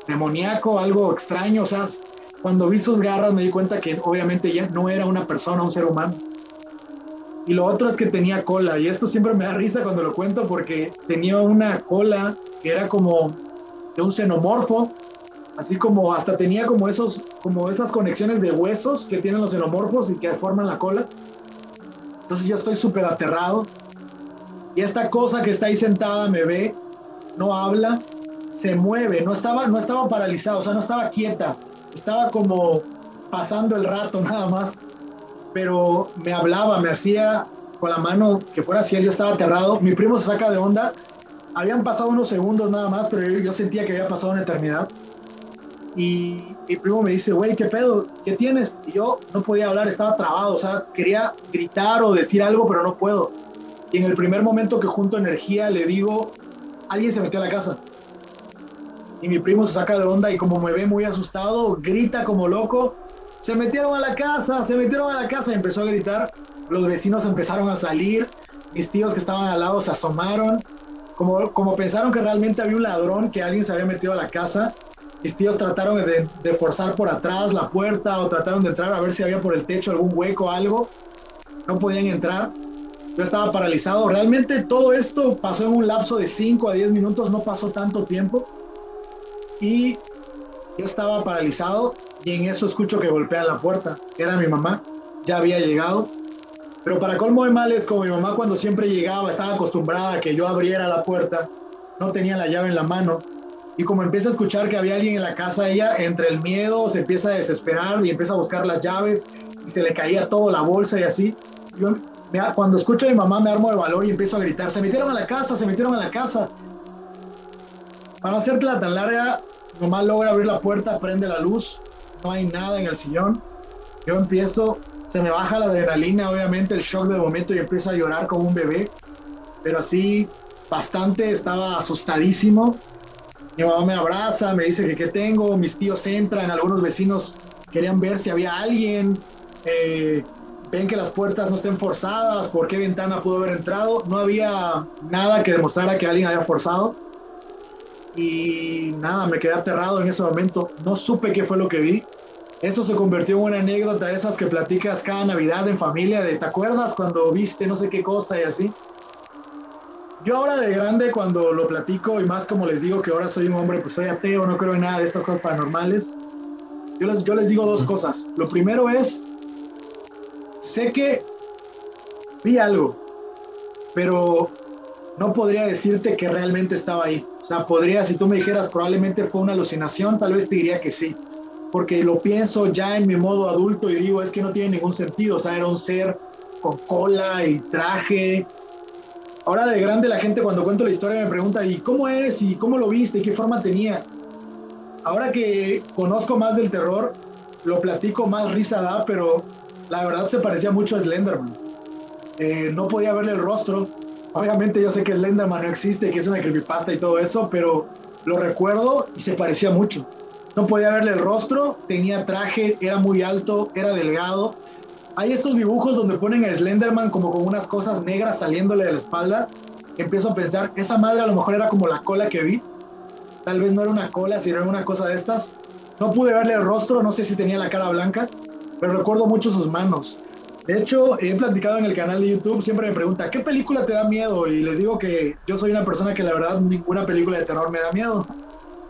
demoníaco, algo extraño. O sea, cuando vi sus garras me di cuenta que obviamente ya no era una persona, un ser humano. Y lo otro es que tenía cola. Y esto siempre me da risa cuando lo cuento porque tenía una cola que era como de un xenomorfo. Así como hasta tenía como esos, como esas conexiones de huesos que tienen los xenomorfos y que forman la cola. Entonces yo estoy súper aterrado. Y esta cosa que está ahí sentada me ve, no habla, se mueve, no estaba, no estaba paralizada, o sea, no estaba quieta, estaba como pasando el rato nada más, pero me hablaba, me hacía con la mano que fuera así, yo estaba aterrado, mi primo se saca de onda, habían pasado unos segundos nada más, pero yo, sentía que había pasado una eternidad. Y mi primo me dice, güey, ¿qué pedo? ¿Qué tienes? Y yo no podía hablar, estaba trabado, o sea, quería gritar o decir algo, pero no puedo. Y en el primer momento que junto energía le digo, alguien se metió a la casa y mi primo se saca de onda y como me ve muy asustado, grita como loco, se metieron a la casa, se metieron a la casa empezó a gritar. Los vecinos empezaron a salir, mis tíos que estaban al lado se asomaron, como, como pensaron que realmente había un ladrón, que alguien se había metido a la casa. Mis tíos trataron de, forzar por atrás la puerta o trataron de entrar a ver si había por el techo algún hueco algo. No podían entrar. Yo estaba paralizado. Realmente todo esto pasó en un lapso de 5 a 10 minutos, no pasó tanto tiempo y yo estaba paralizado y en eso escucho que golpean la puerta. Era mi mamá, ya había llegado. Pero para colmo de males, como mi mamá cuando siempre llegaba estaba acostumbrada a que yo abriera la puerta, no tenía la llave en la mano. Y como empieza a escuchar que había alguien en la casa, ella entre el miedo se empieza a desesperar y empieza a buscar las llaves y se le caía todo la bolsa y así. Yo, cuando escucho a mi mamá me armo de valor y empiezo a gritar, se metieron a la casa, se metieron a la casa. Para hacértela tan larga, mamá logra abrir la puerta, prende la luz, no hay nada en el sillón. Yo empiezo, se me baja la adrenalina, obviamente el shock del momento y empiezo a llorar como un bebé, pero así bastante, estaba asustadísimo. Mi mamá me abraza, me dice que qué tengo, mis tíos entran, algunos vecinos querían ver si había alguien, eh, ven que las puertas no estén forzadas, por qué ventana pudo haber entrado, no había nada que demostrara que alguien había forzado. Y nada, me quedé aterrado en ese momento, no supe qué fue lo que vi, eso se convirtió en una anécdota de esas que platicas cada Navidad en familia, de ¿te acuerdas cuando viste no sé qué cosa y así? Yo ahora de grande cuando lo platico y más como les digo que ahora soy un hombre, pues soy ateo, no creo en nada de estas cosas paranormales. Yo les, yo les digo dos cosas. Lo primero es, sé que vi algo, pero no podría decirte que realmente estaba ahí. O sea, podría, si tú me dijeras probablemente fue una alucinación, tal vez te diría que sí porque lo pienso ya en mi modo adulto y digo, es que no tiene ningún sentido, o sea, era un ser con cola y traje. Ahora de grande la gente cuando cuento la historia me pregunta, ¿y cómo es? ¿Y cómo lo viste? ¿Y qué forma tenía? Ahora que conozco más del terror, lo platico más risa da, pero la verdad se parecía mucho a Slenderman. Eh, no podía verle el rostro. Obviamente yo sé que Slenderman no existe, que es una creepypasta y todo eso, pero lo recuerdo y se parecía mucho no podía verle el rostro, tenía traje, era muy alto, era delgado. Hay estos dibujos donde ponen a Slenderman como con unas cosas negras saliéndole de la espalda. Empiezo a pensar, esa madre a lo mejor era como la cola que vi. Tal vez no era una cola, sino era una cosa de estas. No pude verle el rostro, no sé si tenía la cara blanca, pero recuerdo mucho sus manos. De hecho, he platicado en el canal de YouTube, siempre me pregunta, ¿qué película te da miedo? Y les digo que yo soy una persona que la verdad ninguna película de terror me da miedo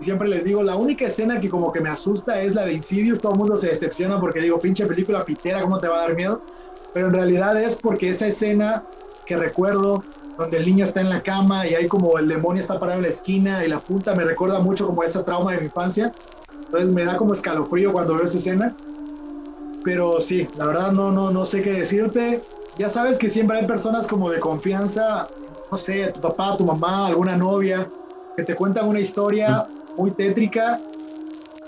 siempre les digo, la única escena que como que me asusta es la de Insidious, todo el mundo se decepciona porque digo, pinche película pitera, ¿cómo te va a dar miedo? Pero en realidad es porque esa escena que recuerdo, donde el niño está en la cama y hay como el demonio está parado en la esquina y la puta me recuerda mucho como esa trauma de mi infancia. Entonces me da como escalofrío cuando veo esa escena. Pero sí, la verdad no, no, no sé qué decirte. Ya sabes que siempre hay personas como de confianza, no sé, tu papá, tu mamá, alguna novia, que te cuentan una historia muy tétrica,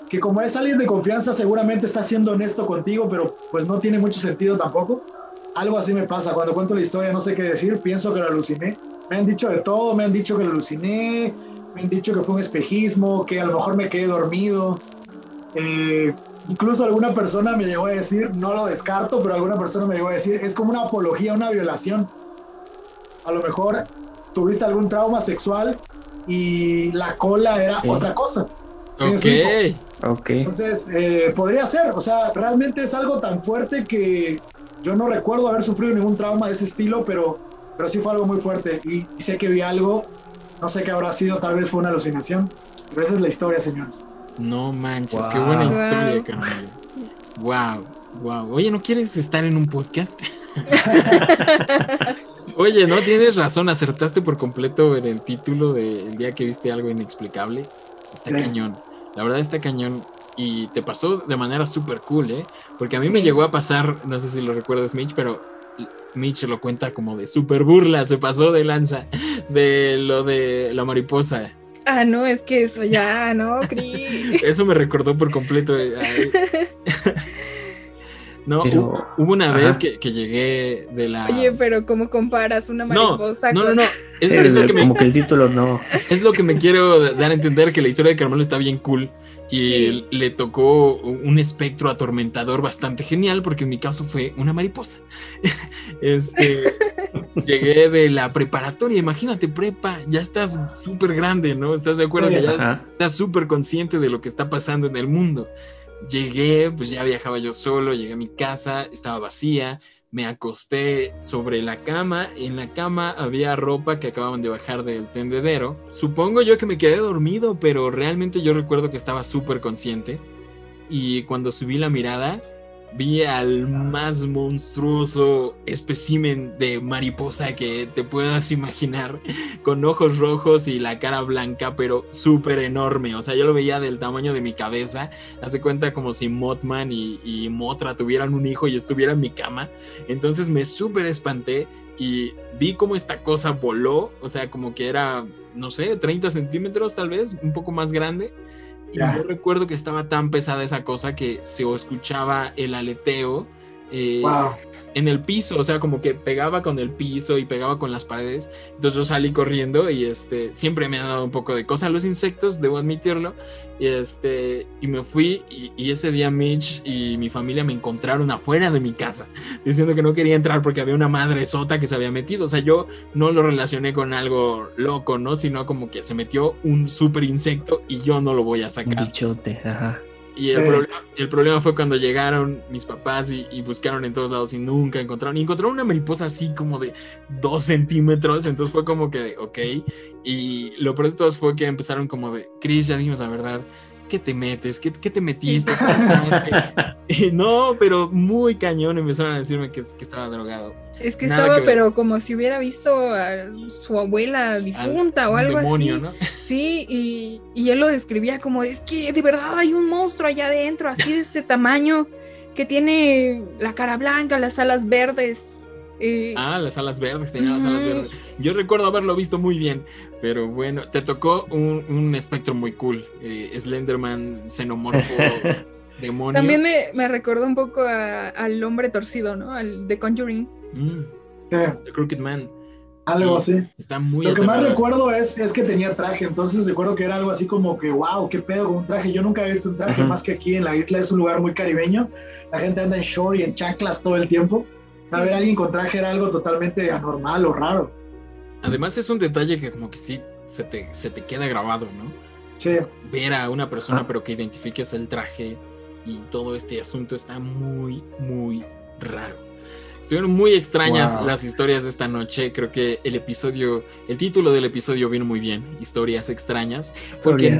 que como es alguien de confianza seguramente está siendo honesto contigo, pero pues no tiene mucho sentido tampoco. Algo así me pasa, cuando cuento la historia no sé qué decir, pienso que lo aluciné. Me han dicho de todo, me han dicho que lo aluciné, me han dicho que fue un espejismo, que a lo mejor me quedé dormido. Eh, incluso alguna persona me llegó a decir, no lo descarto, pero alguna persona me llegó a decir, es como una apología, una violación. A lo mejor tuviste algún trauma sexual y la cola era otra cosa. Ok. Ok. Entonces, eh, podría ser, o sea, realmente es algo tan fuerte que yo no recuerdo haber sufrido ningún trauma de ese estilo, pero, pero sí fue algo muy fuerte y, sé que vi algo, no sé qué habrá sido, tal vez fue una alucinación, pero esa es la historia, señores. No manches, qué buena historia, Carmen. Wow, wow. Oye, ¿no quieres estar en un podcast? <laughs> Oye, no tienes razón, acertaste por completo en el título del día que viste algo inexplicable. Está cañón. La verdad está cañón. Y te pasó de manera súper cool, ¿eh? Porque a mí me llegó a pasar, no sé si lo recuerdas, Mitch, pero Mitch lo cuenta como de súper burla, se pasó de lanza de lo de la mariposa. Ah, no, es que eso ya, no, Cris. <laughs> Eso me recordó por completo. Eh, <laughs> no, hubo una vez que, llegué de la. Oye, pero ¿cómo comparas una mariposa no, No, no, Es, lo que como que el título no. <laughs> Es lo que me quiero dar a entender que la historia de Carmelo está bien cool. Y le tocó un espectro atormentador bastante genial, porque en mi caso fue una mariposa. este, llegué de la preparatoria, imagínate, prepa, ya estás súper grande, ¿no? ¿Estás de acuerdo? Que ya estás súper consciente de lo que está pasando en el mundo. Llegué, pues ya viajaba yo solo, llegué a mi casa, estaba vacía, me acosté sobre la cama. En la cama había ropa que acababan de bajar del tendedero. Supongo yo que me quedé dormido, pero realmente yo recuerdo que estaba súper consciente. Y cuando subí la mirada, vi al más monstruoso espécimen de mariposa que te puedas imaginar, con ojos rojos y la cara blanca, pero súper enorme. O sea, yo lo veía del tamaño de mi cabeza. Hace cuenta como si Mothman y, y Motra tuvieran un hijo y estuviera en mi cama. Entonces me súper espanté y vi cómo esta cosa voló. O sea, como que era, no sé, 30 centímetros tal vez, un poco más grande y yo recuerdo que estaba tan pesada esa cosa que se escuchaba el aleteo eh, en el piso, o sea, como que pegaba con el piso y pegaba con las paredes. Entonces yo salí corriendo y este, siempre me ha dado un poco de cosa los insectos, debo admitirlo. Y, este, y me fui y, ese día Mitch y mi familia me encontraron afuera de mi casa, diciendo que no quería entrar porque había una madre sota que se había metido. O sea, yo no lo relacioné con algo loco, ¿no? Sino como que se metió un súper insecto y yo no lo voy a sacar. Un bichote, ajá. Y el, problema, el, problema, fue cuando llegaron mis papás y, buscaron en todos lados y nunca encontraron. Y encontraron una mariposa así como de dos centímetros. Entonces fue como que, ok. Y lo peor de todos fue que empezaron como de, Chris, ya dimos la verdad. ¿Qué te metes? ¿Qué, qué te metiste? <laughs> y no, pero muy cañón empezaron a decirme que, que estaba drogado. Es que estaba, pero como si hubiera visto a su abuela difunta o algo así. ¿no? <laughs> Sí, y, y, él lo describía como, es que de verdad hay un monstruo allá adentro, así de este tamaño, que tiene la cara blanca, las alas verdes. Eh, ah, las alas verdes, tenía las alas verdes. Yo recuerdo haberlo visto muy bien, pero bueno, te tocó un, un espectro muy cool. Eh, Slenderman, xenomorfo, <laughs> demonio. También me, me recordó un poco al hombre torcido, ¿no? Al de Conjuring. Mm. The Crooked Man. Algo así. Está muy Lo que más recuerdo es, es que tenía traje, entonces recuerdo que era algo así como que, wow, qué pedo con un traje. Yo nunca he visto un traje más que aquí en la isla, es un lugar muy caribeño. La gente anda en short y en chanclas todo el tiempo. Saber a alguien con traje era algo totalmente anormal o raro. Además es un detalle que como que sí se te, se te queda grabado, ¿no? Sí. Ver a una persona pero que identifiques el traje y todo este asunto está muy, muy raro. Estuvieron muy extrañas las historias de esta noche. Creo que el episodio, el título del episodio vino muy bien. Historias extrañas. Porque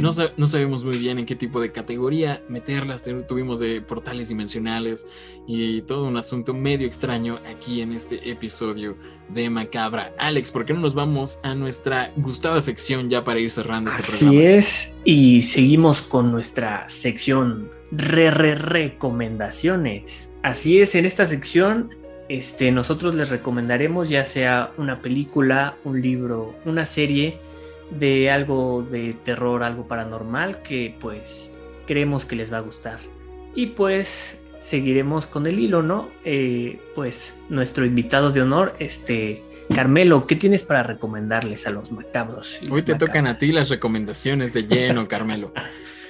no, no, sabemos muy bien en qué tipo de categoría meterlas. Tuvimos de portales dimensionales y todo un asunto medio extraño aquí en este episodio de Macabra. Alex, ¿por qué no nos vamos a nuestra gustada sección ya para ir cerrando este programa? Así es, y seguimos con nuestra sección re, re recomendaciones. Así es, en esta sección este, nosotros les recomendaremos ya sea una película, un libro, una serie de algo de terror, algo paranormal que pues creemos que les va a gustar. Y pues seguiremos con el hilo, ¿no? Eh, pues nuestro invitado de honor, este Carmelo, ¿qué tienes para recomendarles a los macabros? Hoy te tocan a ti las recomendaciones de lleno, <laughs> Carmelo.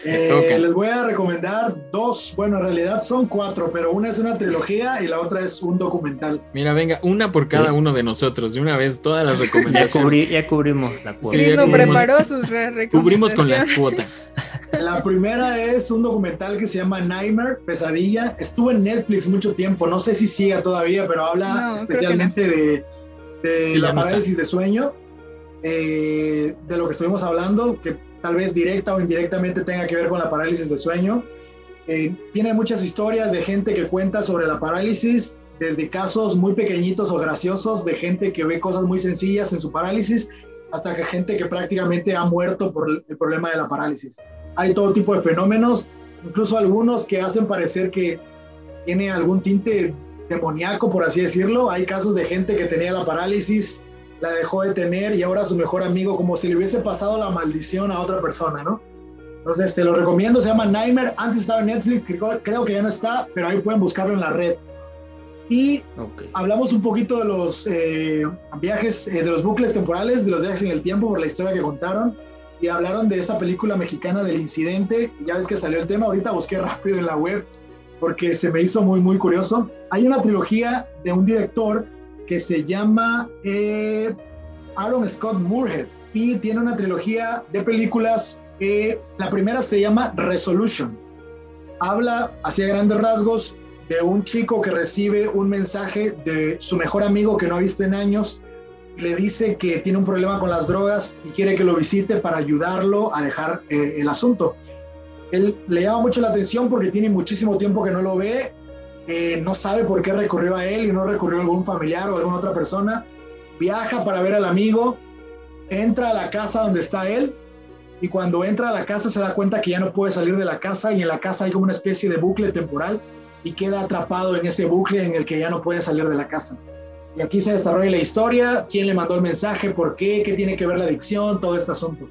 Eh, les voy a recomendar dos, bueno, en realidad son cuatro, pero una es una trilogía y la otra es un documental. Mira, venga, una por cada uno de nosotros, de una vez todas las recomendaciones. Ya, cubrimos la cuota. Sí, preparó sus recomendaciones. Cubrimos con la cuota. <laughs> La primera es un documental que se llama Nightmare, Pesadilla. Estuvo en Netflix mucho tiempo, no sé si siga todavía, pero habla especialmente de, de la parálisis de sueño, eh, de lo que estuvimos hablando, que tal vez directa o indirectamente tenga que ver con la parálisis de sueño. Eh, tiene muchas historias de gente que cuenta sobre la parálisis, desde casos muy pequeñitos o graciosos de gente que ve cosas muy sencillas en su parálisis, hasta que gente que prácticamente ha muerto por el problema de la parálisis. Hay todo tipo de fenómenos, incluso algunos que hacen parecer que tiene algún tinte demoníaco, por así decirlo. Hay casos de gente que tenía la parálisis la dejó de tener y ahora su mejor amigo, como si le hubiese pasado la maldición a otra persona, ¿no? Entonces, se lo recomiendo, se llama Nightmare. Antes estaba en Netflix, creo, que ya no está, pero ahí pueden buscarlo en la red. Y hablamos un poquito de los eh, viajes, eh, de los bucles temporales, de los viajes en el tiempo, por la historia que contaron. Y hablaron de esta película mexicana del incidente. Ya ves que salió el tema, ahorita busqué rápido en la web porque se me hizo muy, muy curioso. Hay una trilogía de un director que se llama eh, Aaron Scott Moorhead y tiene una trilogía de películas. la primera se llama Resolution. Habla, hacia grandes rasgos, de un chico que recibe un mensaje de su mejor amigo que no ha visto en años. Le dice que tiene un problema con las drogas y quiere que lo visite para ayudarlo a dejar eh, el asunto. Él le llama mucho la atención porque tiene muchísimo tiempo que no lo ve, no sabe por qué recurrió a él y no recurrió a algún familiar o alguna otra persona. Viaja para ver al amigo, entra a la casa donde está él y cuando entra a la casa se da cuenta que ya no puede salir de la casa y en la casa hay como una especie de bucle temporal y queda atrapado en ese bucle en el que ya no puede salir de la casa. Y aquí se desarrolla la historia, quién le mandó el mensaje, por qué, qué tiene que ver la adicción, todo este asunto.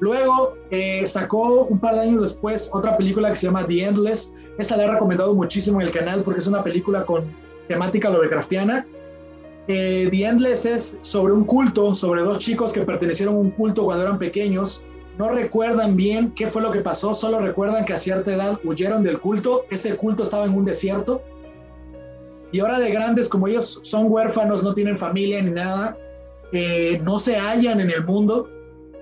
Luego eh, sacó un par de años después otra película que se llama The Endless. Esa la he recomendado muchísimo en el canal porque es una película con temática Lovecraftiana. Eh, The Endless es sobre un culto, sobre dos chicos que pertenecieron a un culto cuando eran pequeños no recuerdan bien qué fue lo que pasó, solo recuerdan que a cierta edad huyeron del culto, este culto estaba en un desierto, y ahora de grandes, como ellos son huérfanos, no tienen familia ni nada, eh, no se hallan en el mundo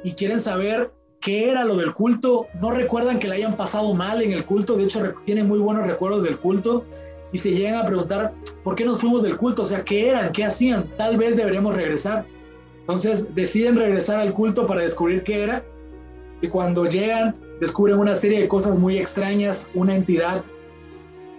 y quieren saber qué era lo del culto, no recuerdan que le hayan pasado mal en el culto, de hecho tienen muy buenos recuerdos del culto, y se llegan a preguntar, ¿por qué nos fuimos del culto? O sea, ¿qué eran? ¿Qué hacían? Tal vez deberíamos regresar. Entonces deciden regresar al culto para descubrir qué era y cuando llegan descubren una serie de cosas muy extrañas, una entidad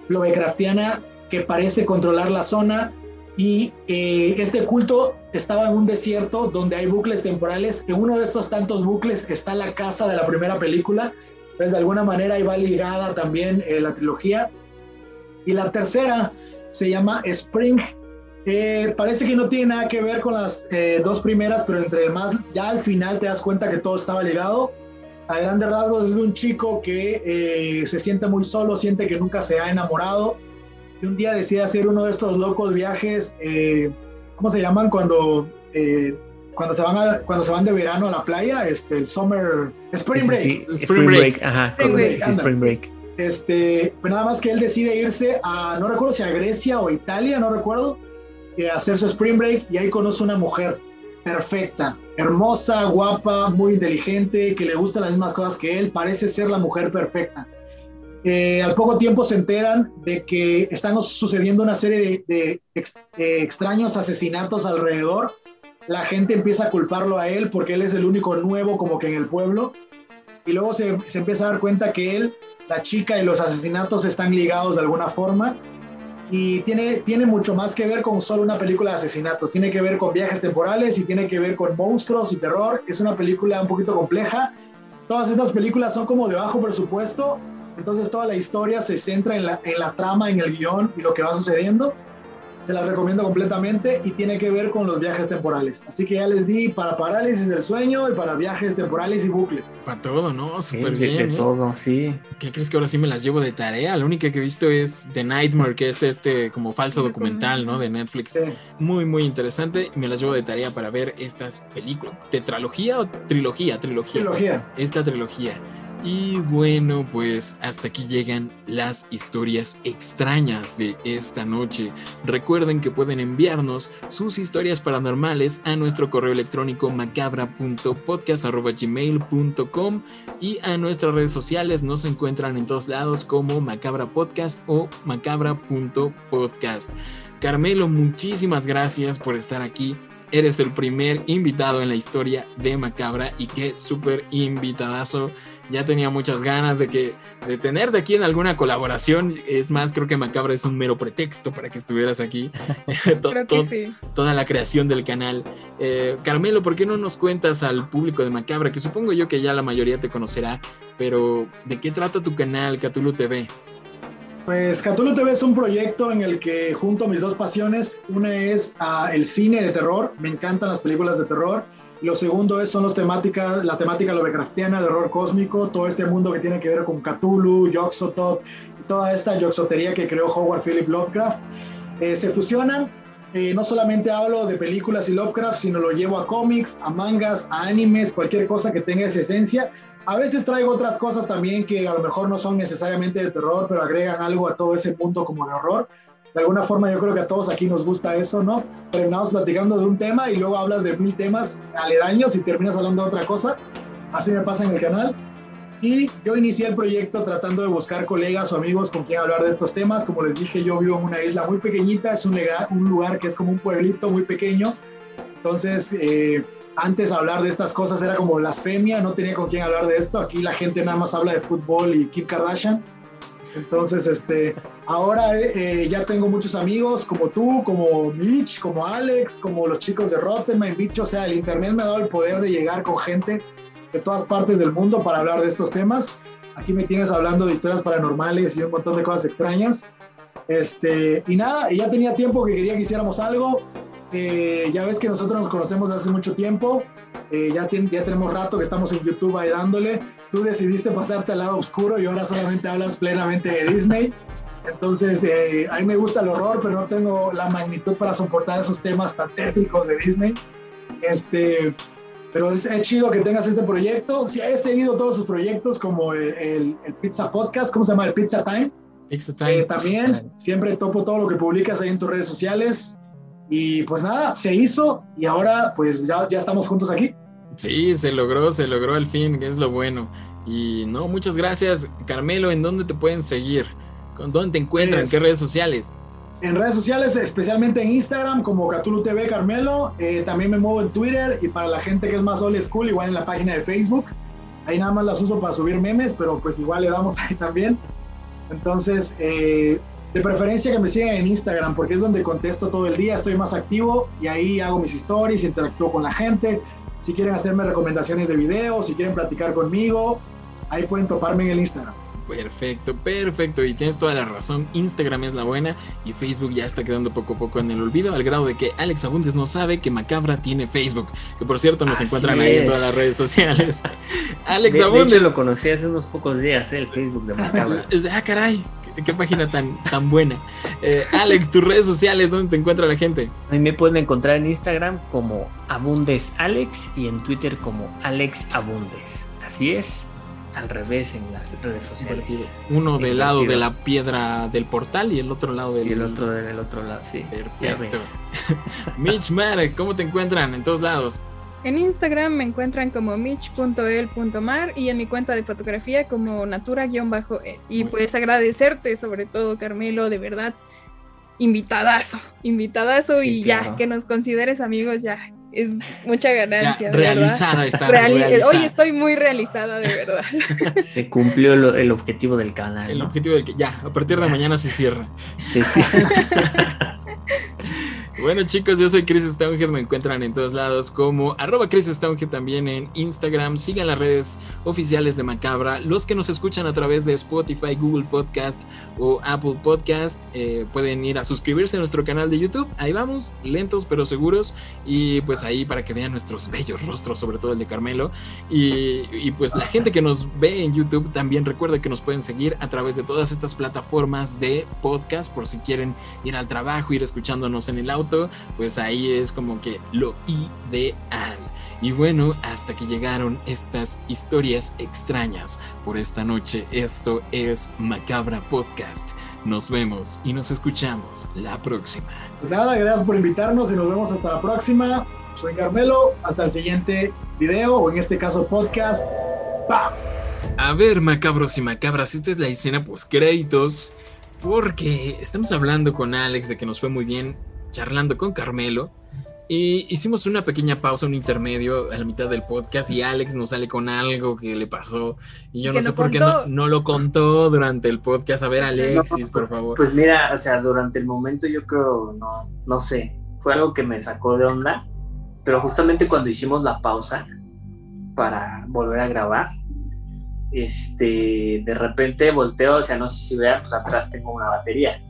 Lovecraftiana que parece controlar la zona y eh, este culto estaba en un desierto donde hay bucles temporales. En uno de estos tantos bucles está la casa de la primera película, pues de alguna manera ahí va ligada también eh, la trilogía. Y la tercera se llama Spring. Eh, parece que no tiene nada que ver con las dos primeras, pero entre el más, ya al final te das cuenta que todo estaba ligado a grandes rasgos es un chico que eh, se siente muy solo, siente que nunca se ha enamorado y un día decide hacer uno de estos locos viajes, eh, ¿cómo se llaman? Cuando, eh, cuando, se van cuando se van de verano a la playa, este, el summer, Spring Break. spring, break. ajá, spring break. Este, pues nada más que él decide irse a, no recuerdo si a Grecia o Italia, no recuerdo, a hacer su Spring Break y ahí conoce una mujer perfecta, hermosa, guapa, muy inteligente, que le gustan las mismas cosas que él, parece ser la mujer perfecta. Al poco tiempo se enteran de que están sucediendo una serie de, extraños asesinatos alrededor. La gente empieza a culparlo a él porque él es el único nuevo como que en el pueblo. Y luego se, se empieza a dar cuenta que él, la chica y los asesinatos están ligados de alguna forma y tiene, tiene mucho más que ver con solo una película de asesinatos, tiene que ver con viajes temporales y tiene que ver con monstruos y terror, es una película un poquito compleja. Todas estas películas son como de bajo presupuesto, entonces toda la historia se centra en la, en la trama, en el guion y lo que va sucediendo se la recomiendo completamente y tiene que ver con los viajes temporales. Así que ya les di para parálisis del sueño y para viajes temporales y bucles. Para todo, ¿no? Súper bien. De, ¿eh? todo, sí. ¿Qué crees que ahora sí me las llevo de tarea? La única que he visto es The Nightmare, que es este como falso documental, ¿no? De Netflix. Muy, muy interesante. Me las llevo de tarea para ver estas películas. ¿Tetralogía o trilogía? Trilogía. Trilogía. Esta trilogía. Y bueno, pues hasta aquí llegan las historias extrañas de esta noche. Recuerden que pueden enviarnos sus historias paranormales a nuestro correo electrónico macabra.podcast.gmail.com y a nuestras redes sociales nos encuentran en todos lados como Macabra Podcast o macabra.podcast. Carmelo, muchísimas gracias por estar aquí eres el primer invitado en la historia de Macabra y qué súper invitadazo ya tenía muchas ganas de que de tener de aquí en alguna colaboración. Es más, creo que Macabra es un mero pretexto para que estuvieras aquí. <laughs> <laughs> creo que sí. Toda la creación del canal. Eh, Carmelo, ¿por qué no nos cuentas al público de Macabra? Que supongo yo que ya la mayoría te conocerá, pero ¿de qué trata tu canal, Cthulhu TV? Pues Cthulhu TV es un proyecto en el que junto a mis dos pasiones, una es uh, el cine de terror, me encantan las películas de terror, lo segundo es, son los temáticas, la temática lovecraftiana de horror cósmico, todo este mundo que tiene que ver con Cthulhu, Yoxotot, toda esta yoxotería que creó Howard Philip Lovecraft. Eh, se fusionan. Eh, no solamente hablo de películas y Lovecraft, sino lo llevo a cómics, a mangas, a animes, cualquier cosa que tenga esa esencia. A veces traigo otras cosas también que a lo mejor no son necesariamente de terror, pero agregan algo a todo ese mundo como de horror de alguna forma yo creo que a todos aquí nos gusta eso, ¿no? Terminamos platicando de un tema y luego hablas de mil temas aledaños y terminas hablando de otra cosa. Así me pasa en el canal. Y yo inicié el proyecto tratando de buscar colegas o amigos con quien hablar de estos temas. Como les dije, yo vivo en una isla muy pequeñita, es un, un lugar que es como un pueblito muy pequeño. Entonces, eh, antes hablar de estas cosas era como blasfemia, no tenía con quién hablar de esto. Aquí la gente nada más habla de fútbol y Kim Kardashian. Entonces, este, ahora eh, ya tengo muchos amigos como tú, como Mitch, como Alex, como los chicos de Rotten, Bicho. O sea, el Internet me ha dado el poder de llegar con gente de todas partes del mundo para hablar de estos temas. Aquí me tienes hablando de historias paranormales y un montón de cosas extrañas. Este, y nada, ya tenía tiempo que quería que hiciéramos algo. Eh, ya ves que nosotros nos conocemos desde hace mucho tiempo. Eh, ya, ya tenemos rato que estamos en YouTube ahí dándole. Tú decidiste pasarte al lado oscuro y ahora solamente hablas plenamente de Disney. Entonces, eh, a mí me gusta el horror, pero no tengo la magnitud para soportar esos temas tan tétricos de Disney. Este, pero es, chido que tengas este proyecto. Si he seguido todos sus proyectos, como el, Pizza Podcast, ¿cómo se llama? El Pizza Time. Pizza Time. Eh, también, siempre topo todo lo que publicas ahí en tus redes sociales. Y pues nada, se hizo y ahora pues ya, ya estamos juntos aquí. Sí, se logró, se logró al fin, que es lo bueno. Y no, muchas gracias. Carmelo, ¿en dónde te pueden seguir? ¿Con dónde te encuentran? ¿En qué redes sociales? en redes sociales, especialmente en Instagram, como Cthulhu TV Carmelo. Eh, también me muevo en Twitter y para la gente que es más old school, igual en la página de Facebook. Ahí nada más las uso para subir memes, pero pues igual le damos <laughs> ahí también. Entonces, eh, de preferencia que me sigan en Instagram, porque es donde contesto todo el día, estoy más activo y ahí hago mis stories, interactúo con la gente. Si quieren hacerme recomendaciones de videos, si quieren platicar conmigo, ahí pueden toparme en el Instagram. Perfecto, perfecto. Y tienes toda la razón. Instagram es la buena y Facebook ya está quedando poco a poco en el olvido, al grado de que Alex Abundes no sabe que Macabra tiene Facebook. Que por cierto nos encuentran ahí en todas las redes sociales. <laughs> Alex Abundes. lo conocí hace unos pocos días, ¿eh? el Facebook de Macabra. <laughs> ah, caray. Qué, página tan, tan buena. Eh, Alex, tus redes sociales, ¿dónde te encuentra la gente? A mí me pueden encontrar en Instagram como Abundes Alex y en Twitter como Alex Abundes. Así es, al revés en las redes sociales. Uno del lado de la piedra del portal y el otro lado del. Y el otro del otro lado, sí. Perfecto. <laughs> Mitch Marek, ¿cómo te encuentran en todos lados? En Instagram me encuentran como mitch.el.mar y en mi cuenta de fotografía como natura-e. Y pues agradecerte sobre todo, Carmelo, de verdad, invitadazo, invitadazo y ya, que nos consideres amigos ya, es mucha ganancia. realizada está. Hoy estoy muy realizada, de verdad. <laughs> Se cumplió el objetivo del canal. El objetivo del que ya, a partir de mañana se cierra. Sí, sí. <laughs> Bueno chicos, yo soy Chris Stonehead, me encuentran en todos lados como arroba Chris Stonehead también en Instagram, sigan las redes oficiales de Macabra, los que nos escuchan a través de Spotify, Google Podcast o Apple Podcast, eh, pueden ir a suscribirse a nuestro canal de YouTube, ahí vamos, lentos pero seguros y pues ahí para que vean nuestros bellos rostros, sobre todo el de Carmelo. Y, y pues la gente que nos ve en YouTube también recuerda que nos pueden seguir a través de todas estas plataformas de podcast por si quieren ir al trabajo, ir escuchándonos en el auto pues ahí es como que lo ideal. Y bueno, hasta que llegaron estas historias extrañas por esta noche, esto es Macabra Podcast. Nos vemos y nos escuchamos la próxima. Pues nada, gracias por invitarnos y nos vemos hasta la próxima. Soy Carmelo, hasta el siguiente video o en este caso podcast. A ver, macabros y macabras, esta es la escena post créditos. Porque estamos hablando con Alex de que nos fue muy bien charlando con Carmelo. Y hicimos una pequeña pausa, un intermedio a la mitad del podcast y Alex nos sale con algo que le pasó y yo no sé por qué no, lo contó durante el podcast. A ver, Alexis, por favor. Pues mira, o sea, durante el momento yo creo, no, no sé, fue algo que me sacó de onda, pero justamente cuando hicimos la pausa para volver a grabar, este, de repente volteo, o sea, no sé si vean, pues atrás tengo una batería.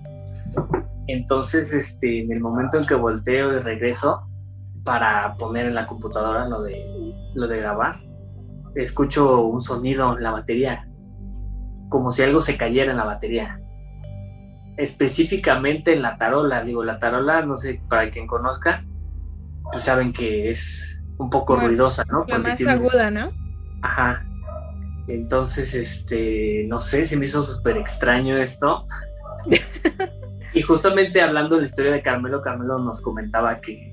Entonces, este, en el momento en que volteo y regreso para poner en la computadora lo de, lo de grabar, escucho un sonido en la batería, como si algo se cayera en la batería. Específicamente en la tarola, digo, la tarola, no sé, para quien conozca, pues saben que es un poco ruidosa, ¿no? La más aguda, ¿no? Ajá. Entonces, este, no sé, se me hizo súper extraño esto. <laughs> Y justamente hablando de la historia de Carmelo, Carmelo nos comentaba que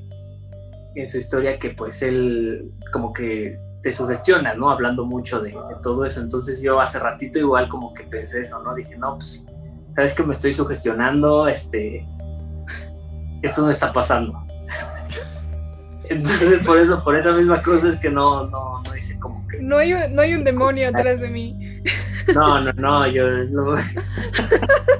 en su historia que pues él como que te sugestionas, ¿no? Hablando mucho de, de, todo eso. Entonces yo hace ratito igual como que pensé eso, ¿no? Dije, no, pues, ¿sabes que me estoy sugestionando? Este, esto no está pasando. <laughs> Entonces por eso, por esa misma cosa es que no, no, no hice como que... No hay, no hay un demonio atrás de mí. No, no, no, yo es lo... <laughs> <laughs>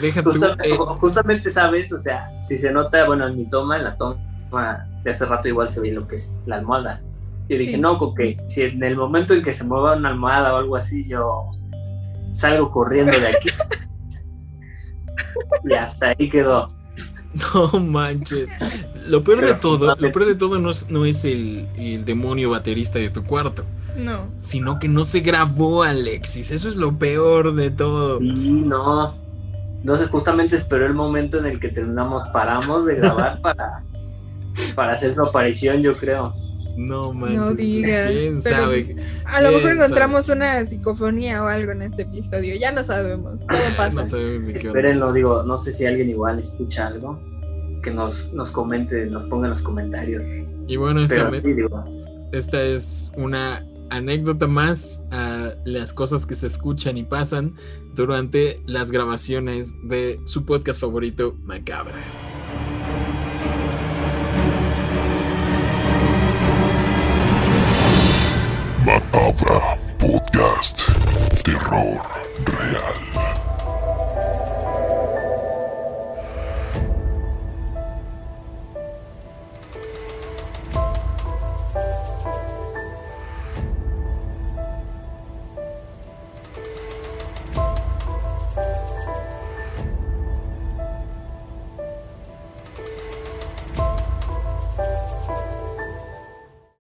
Deja tú, Justamente, eh, justamente, sabes, o sea, si se nota, bueno, en mi toma, en la toma de hace rato igual se ve lo que es la almohada. Yo dije, Sí. no, que si en el momento en que se mueva una almohada o algo así, yo salgo corriendo de aquí. <laughs> y hasta ahí quedó. no manches. Lo peor de todo, lo peor de todo no es, no es el, el demonio baterista de tu cuarto, No. sino que no se grabó Alexis. Eso es lo peor de todo. Sí, no. Entonces justamente esperó el momento en el que terminamos, paramos de grabar <laughs> para, para hacer su aparición, yo creo. No manches. No digas, ¿Quién pero sabe? pues, A lo ¿Quién mejor sabe? encontramos una psicofonía o algo en este episodio. Ya no sabemos. Todo <laughs> pasa. No sabemos qué. Espérenlo, digo, no sé si alguien igual escucha algo, que nos, nos comente, nos ponga en los comentarios. Y bueno, esta, Pero me- sí, digo, esta es una anécdota más a las cosas que se escuchan y pasan durante las grabaciones de su podcast favorito, Macabra. Macabra Podcast. Terror real.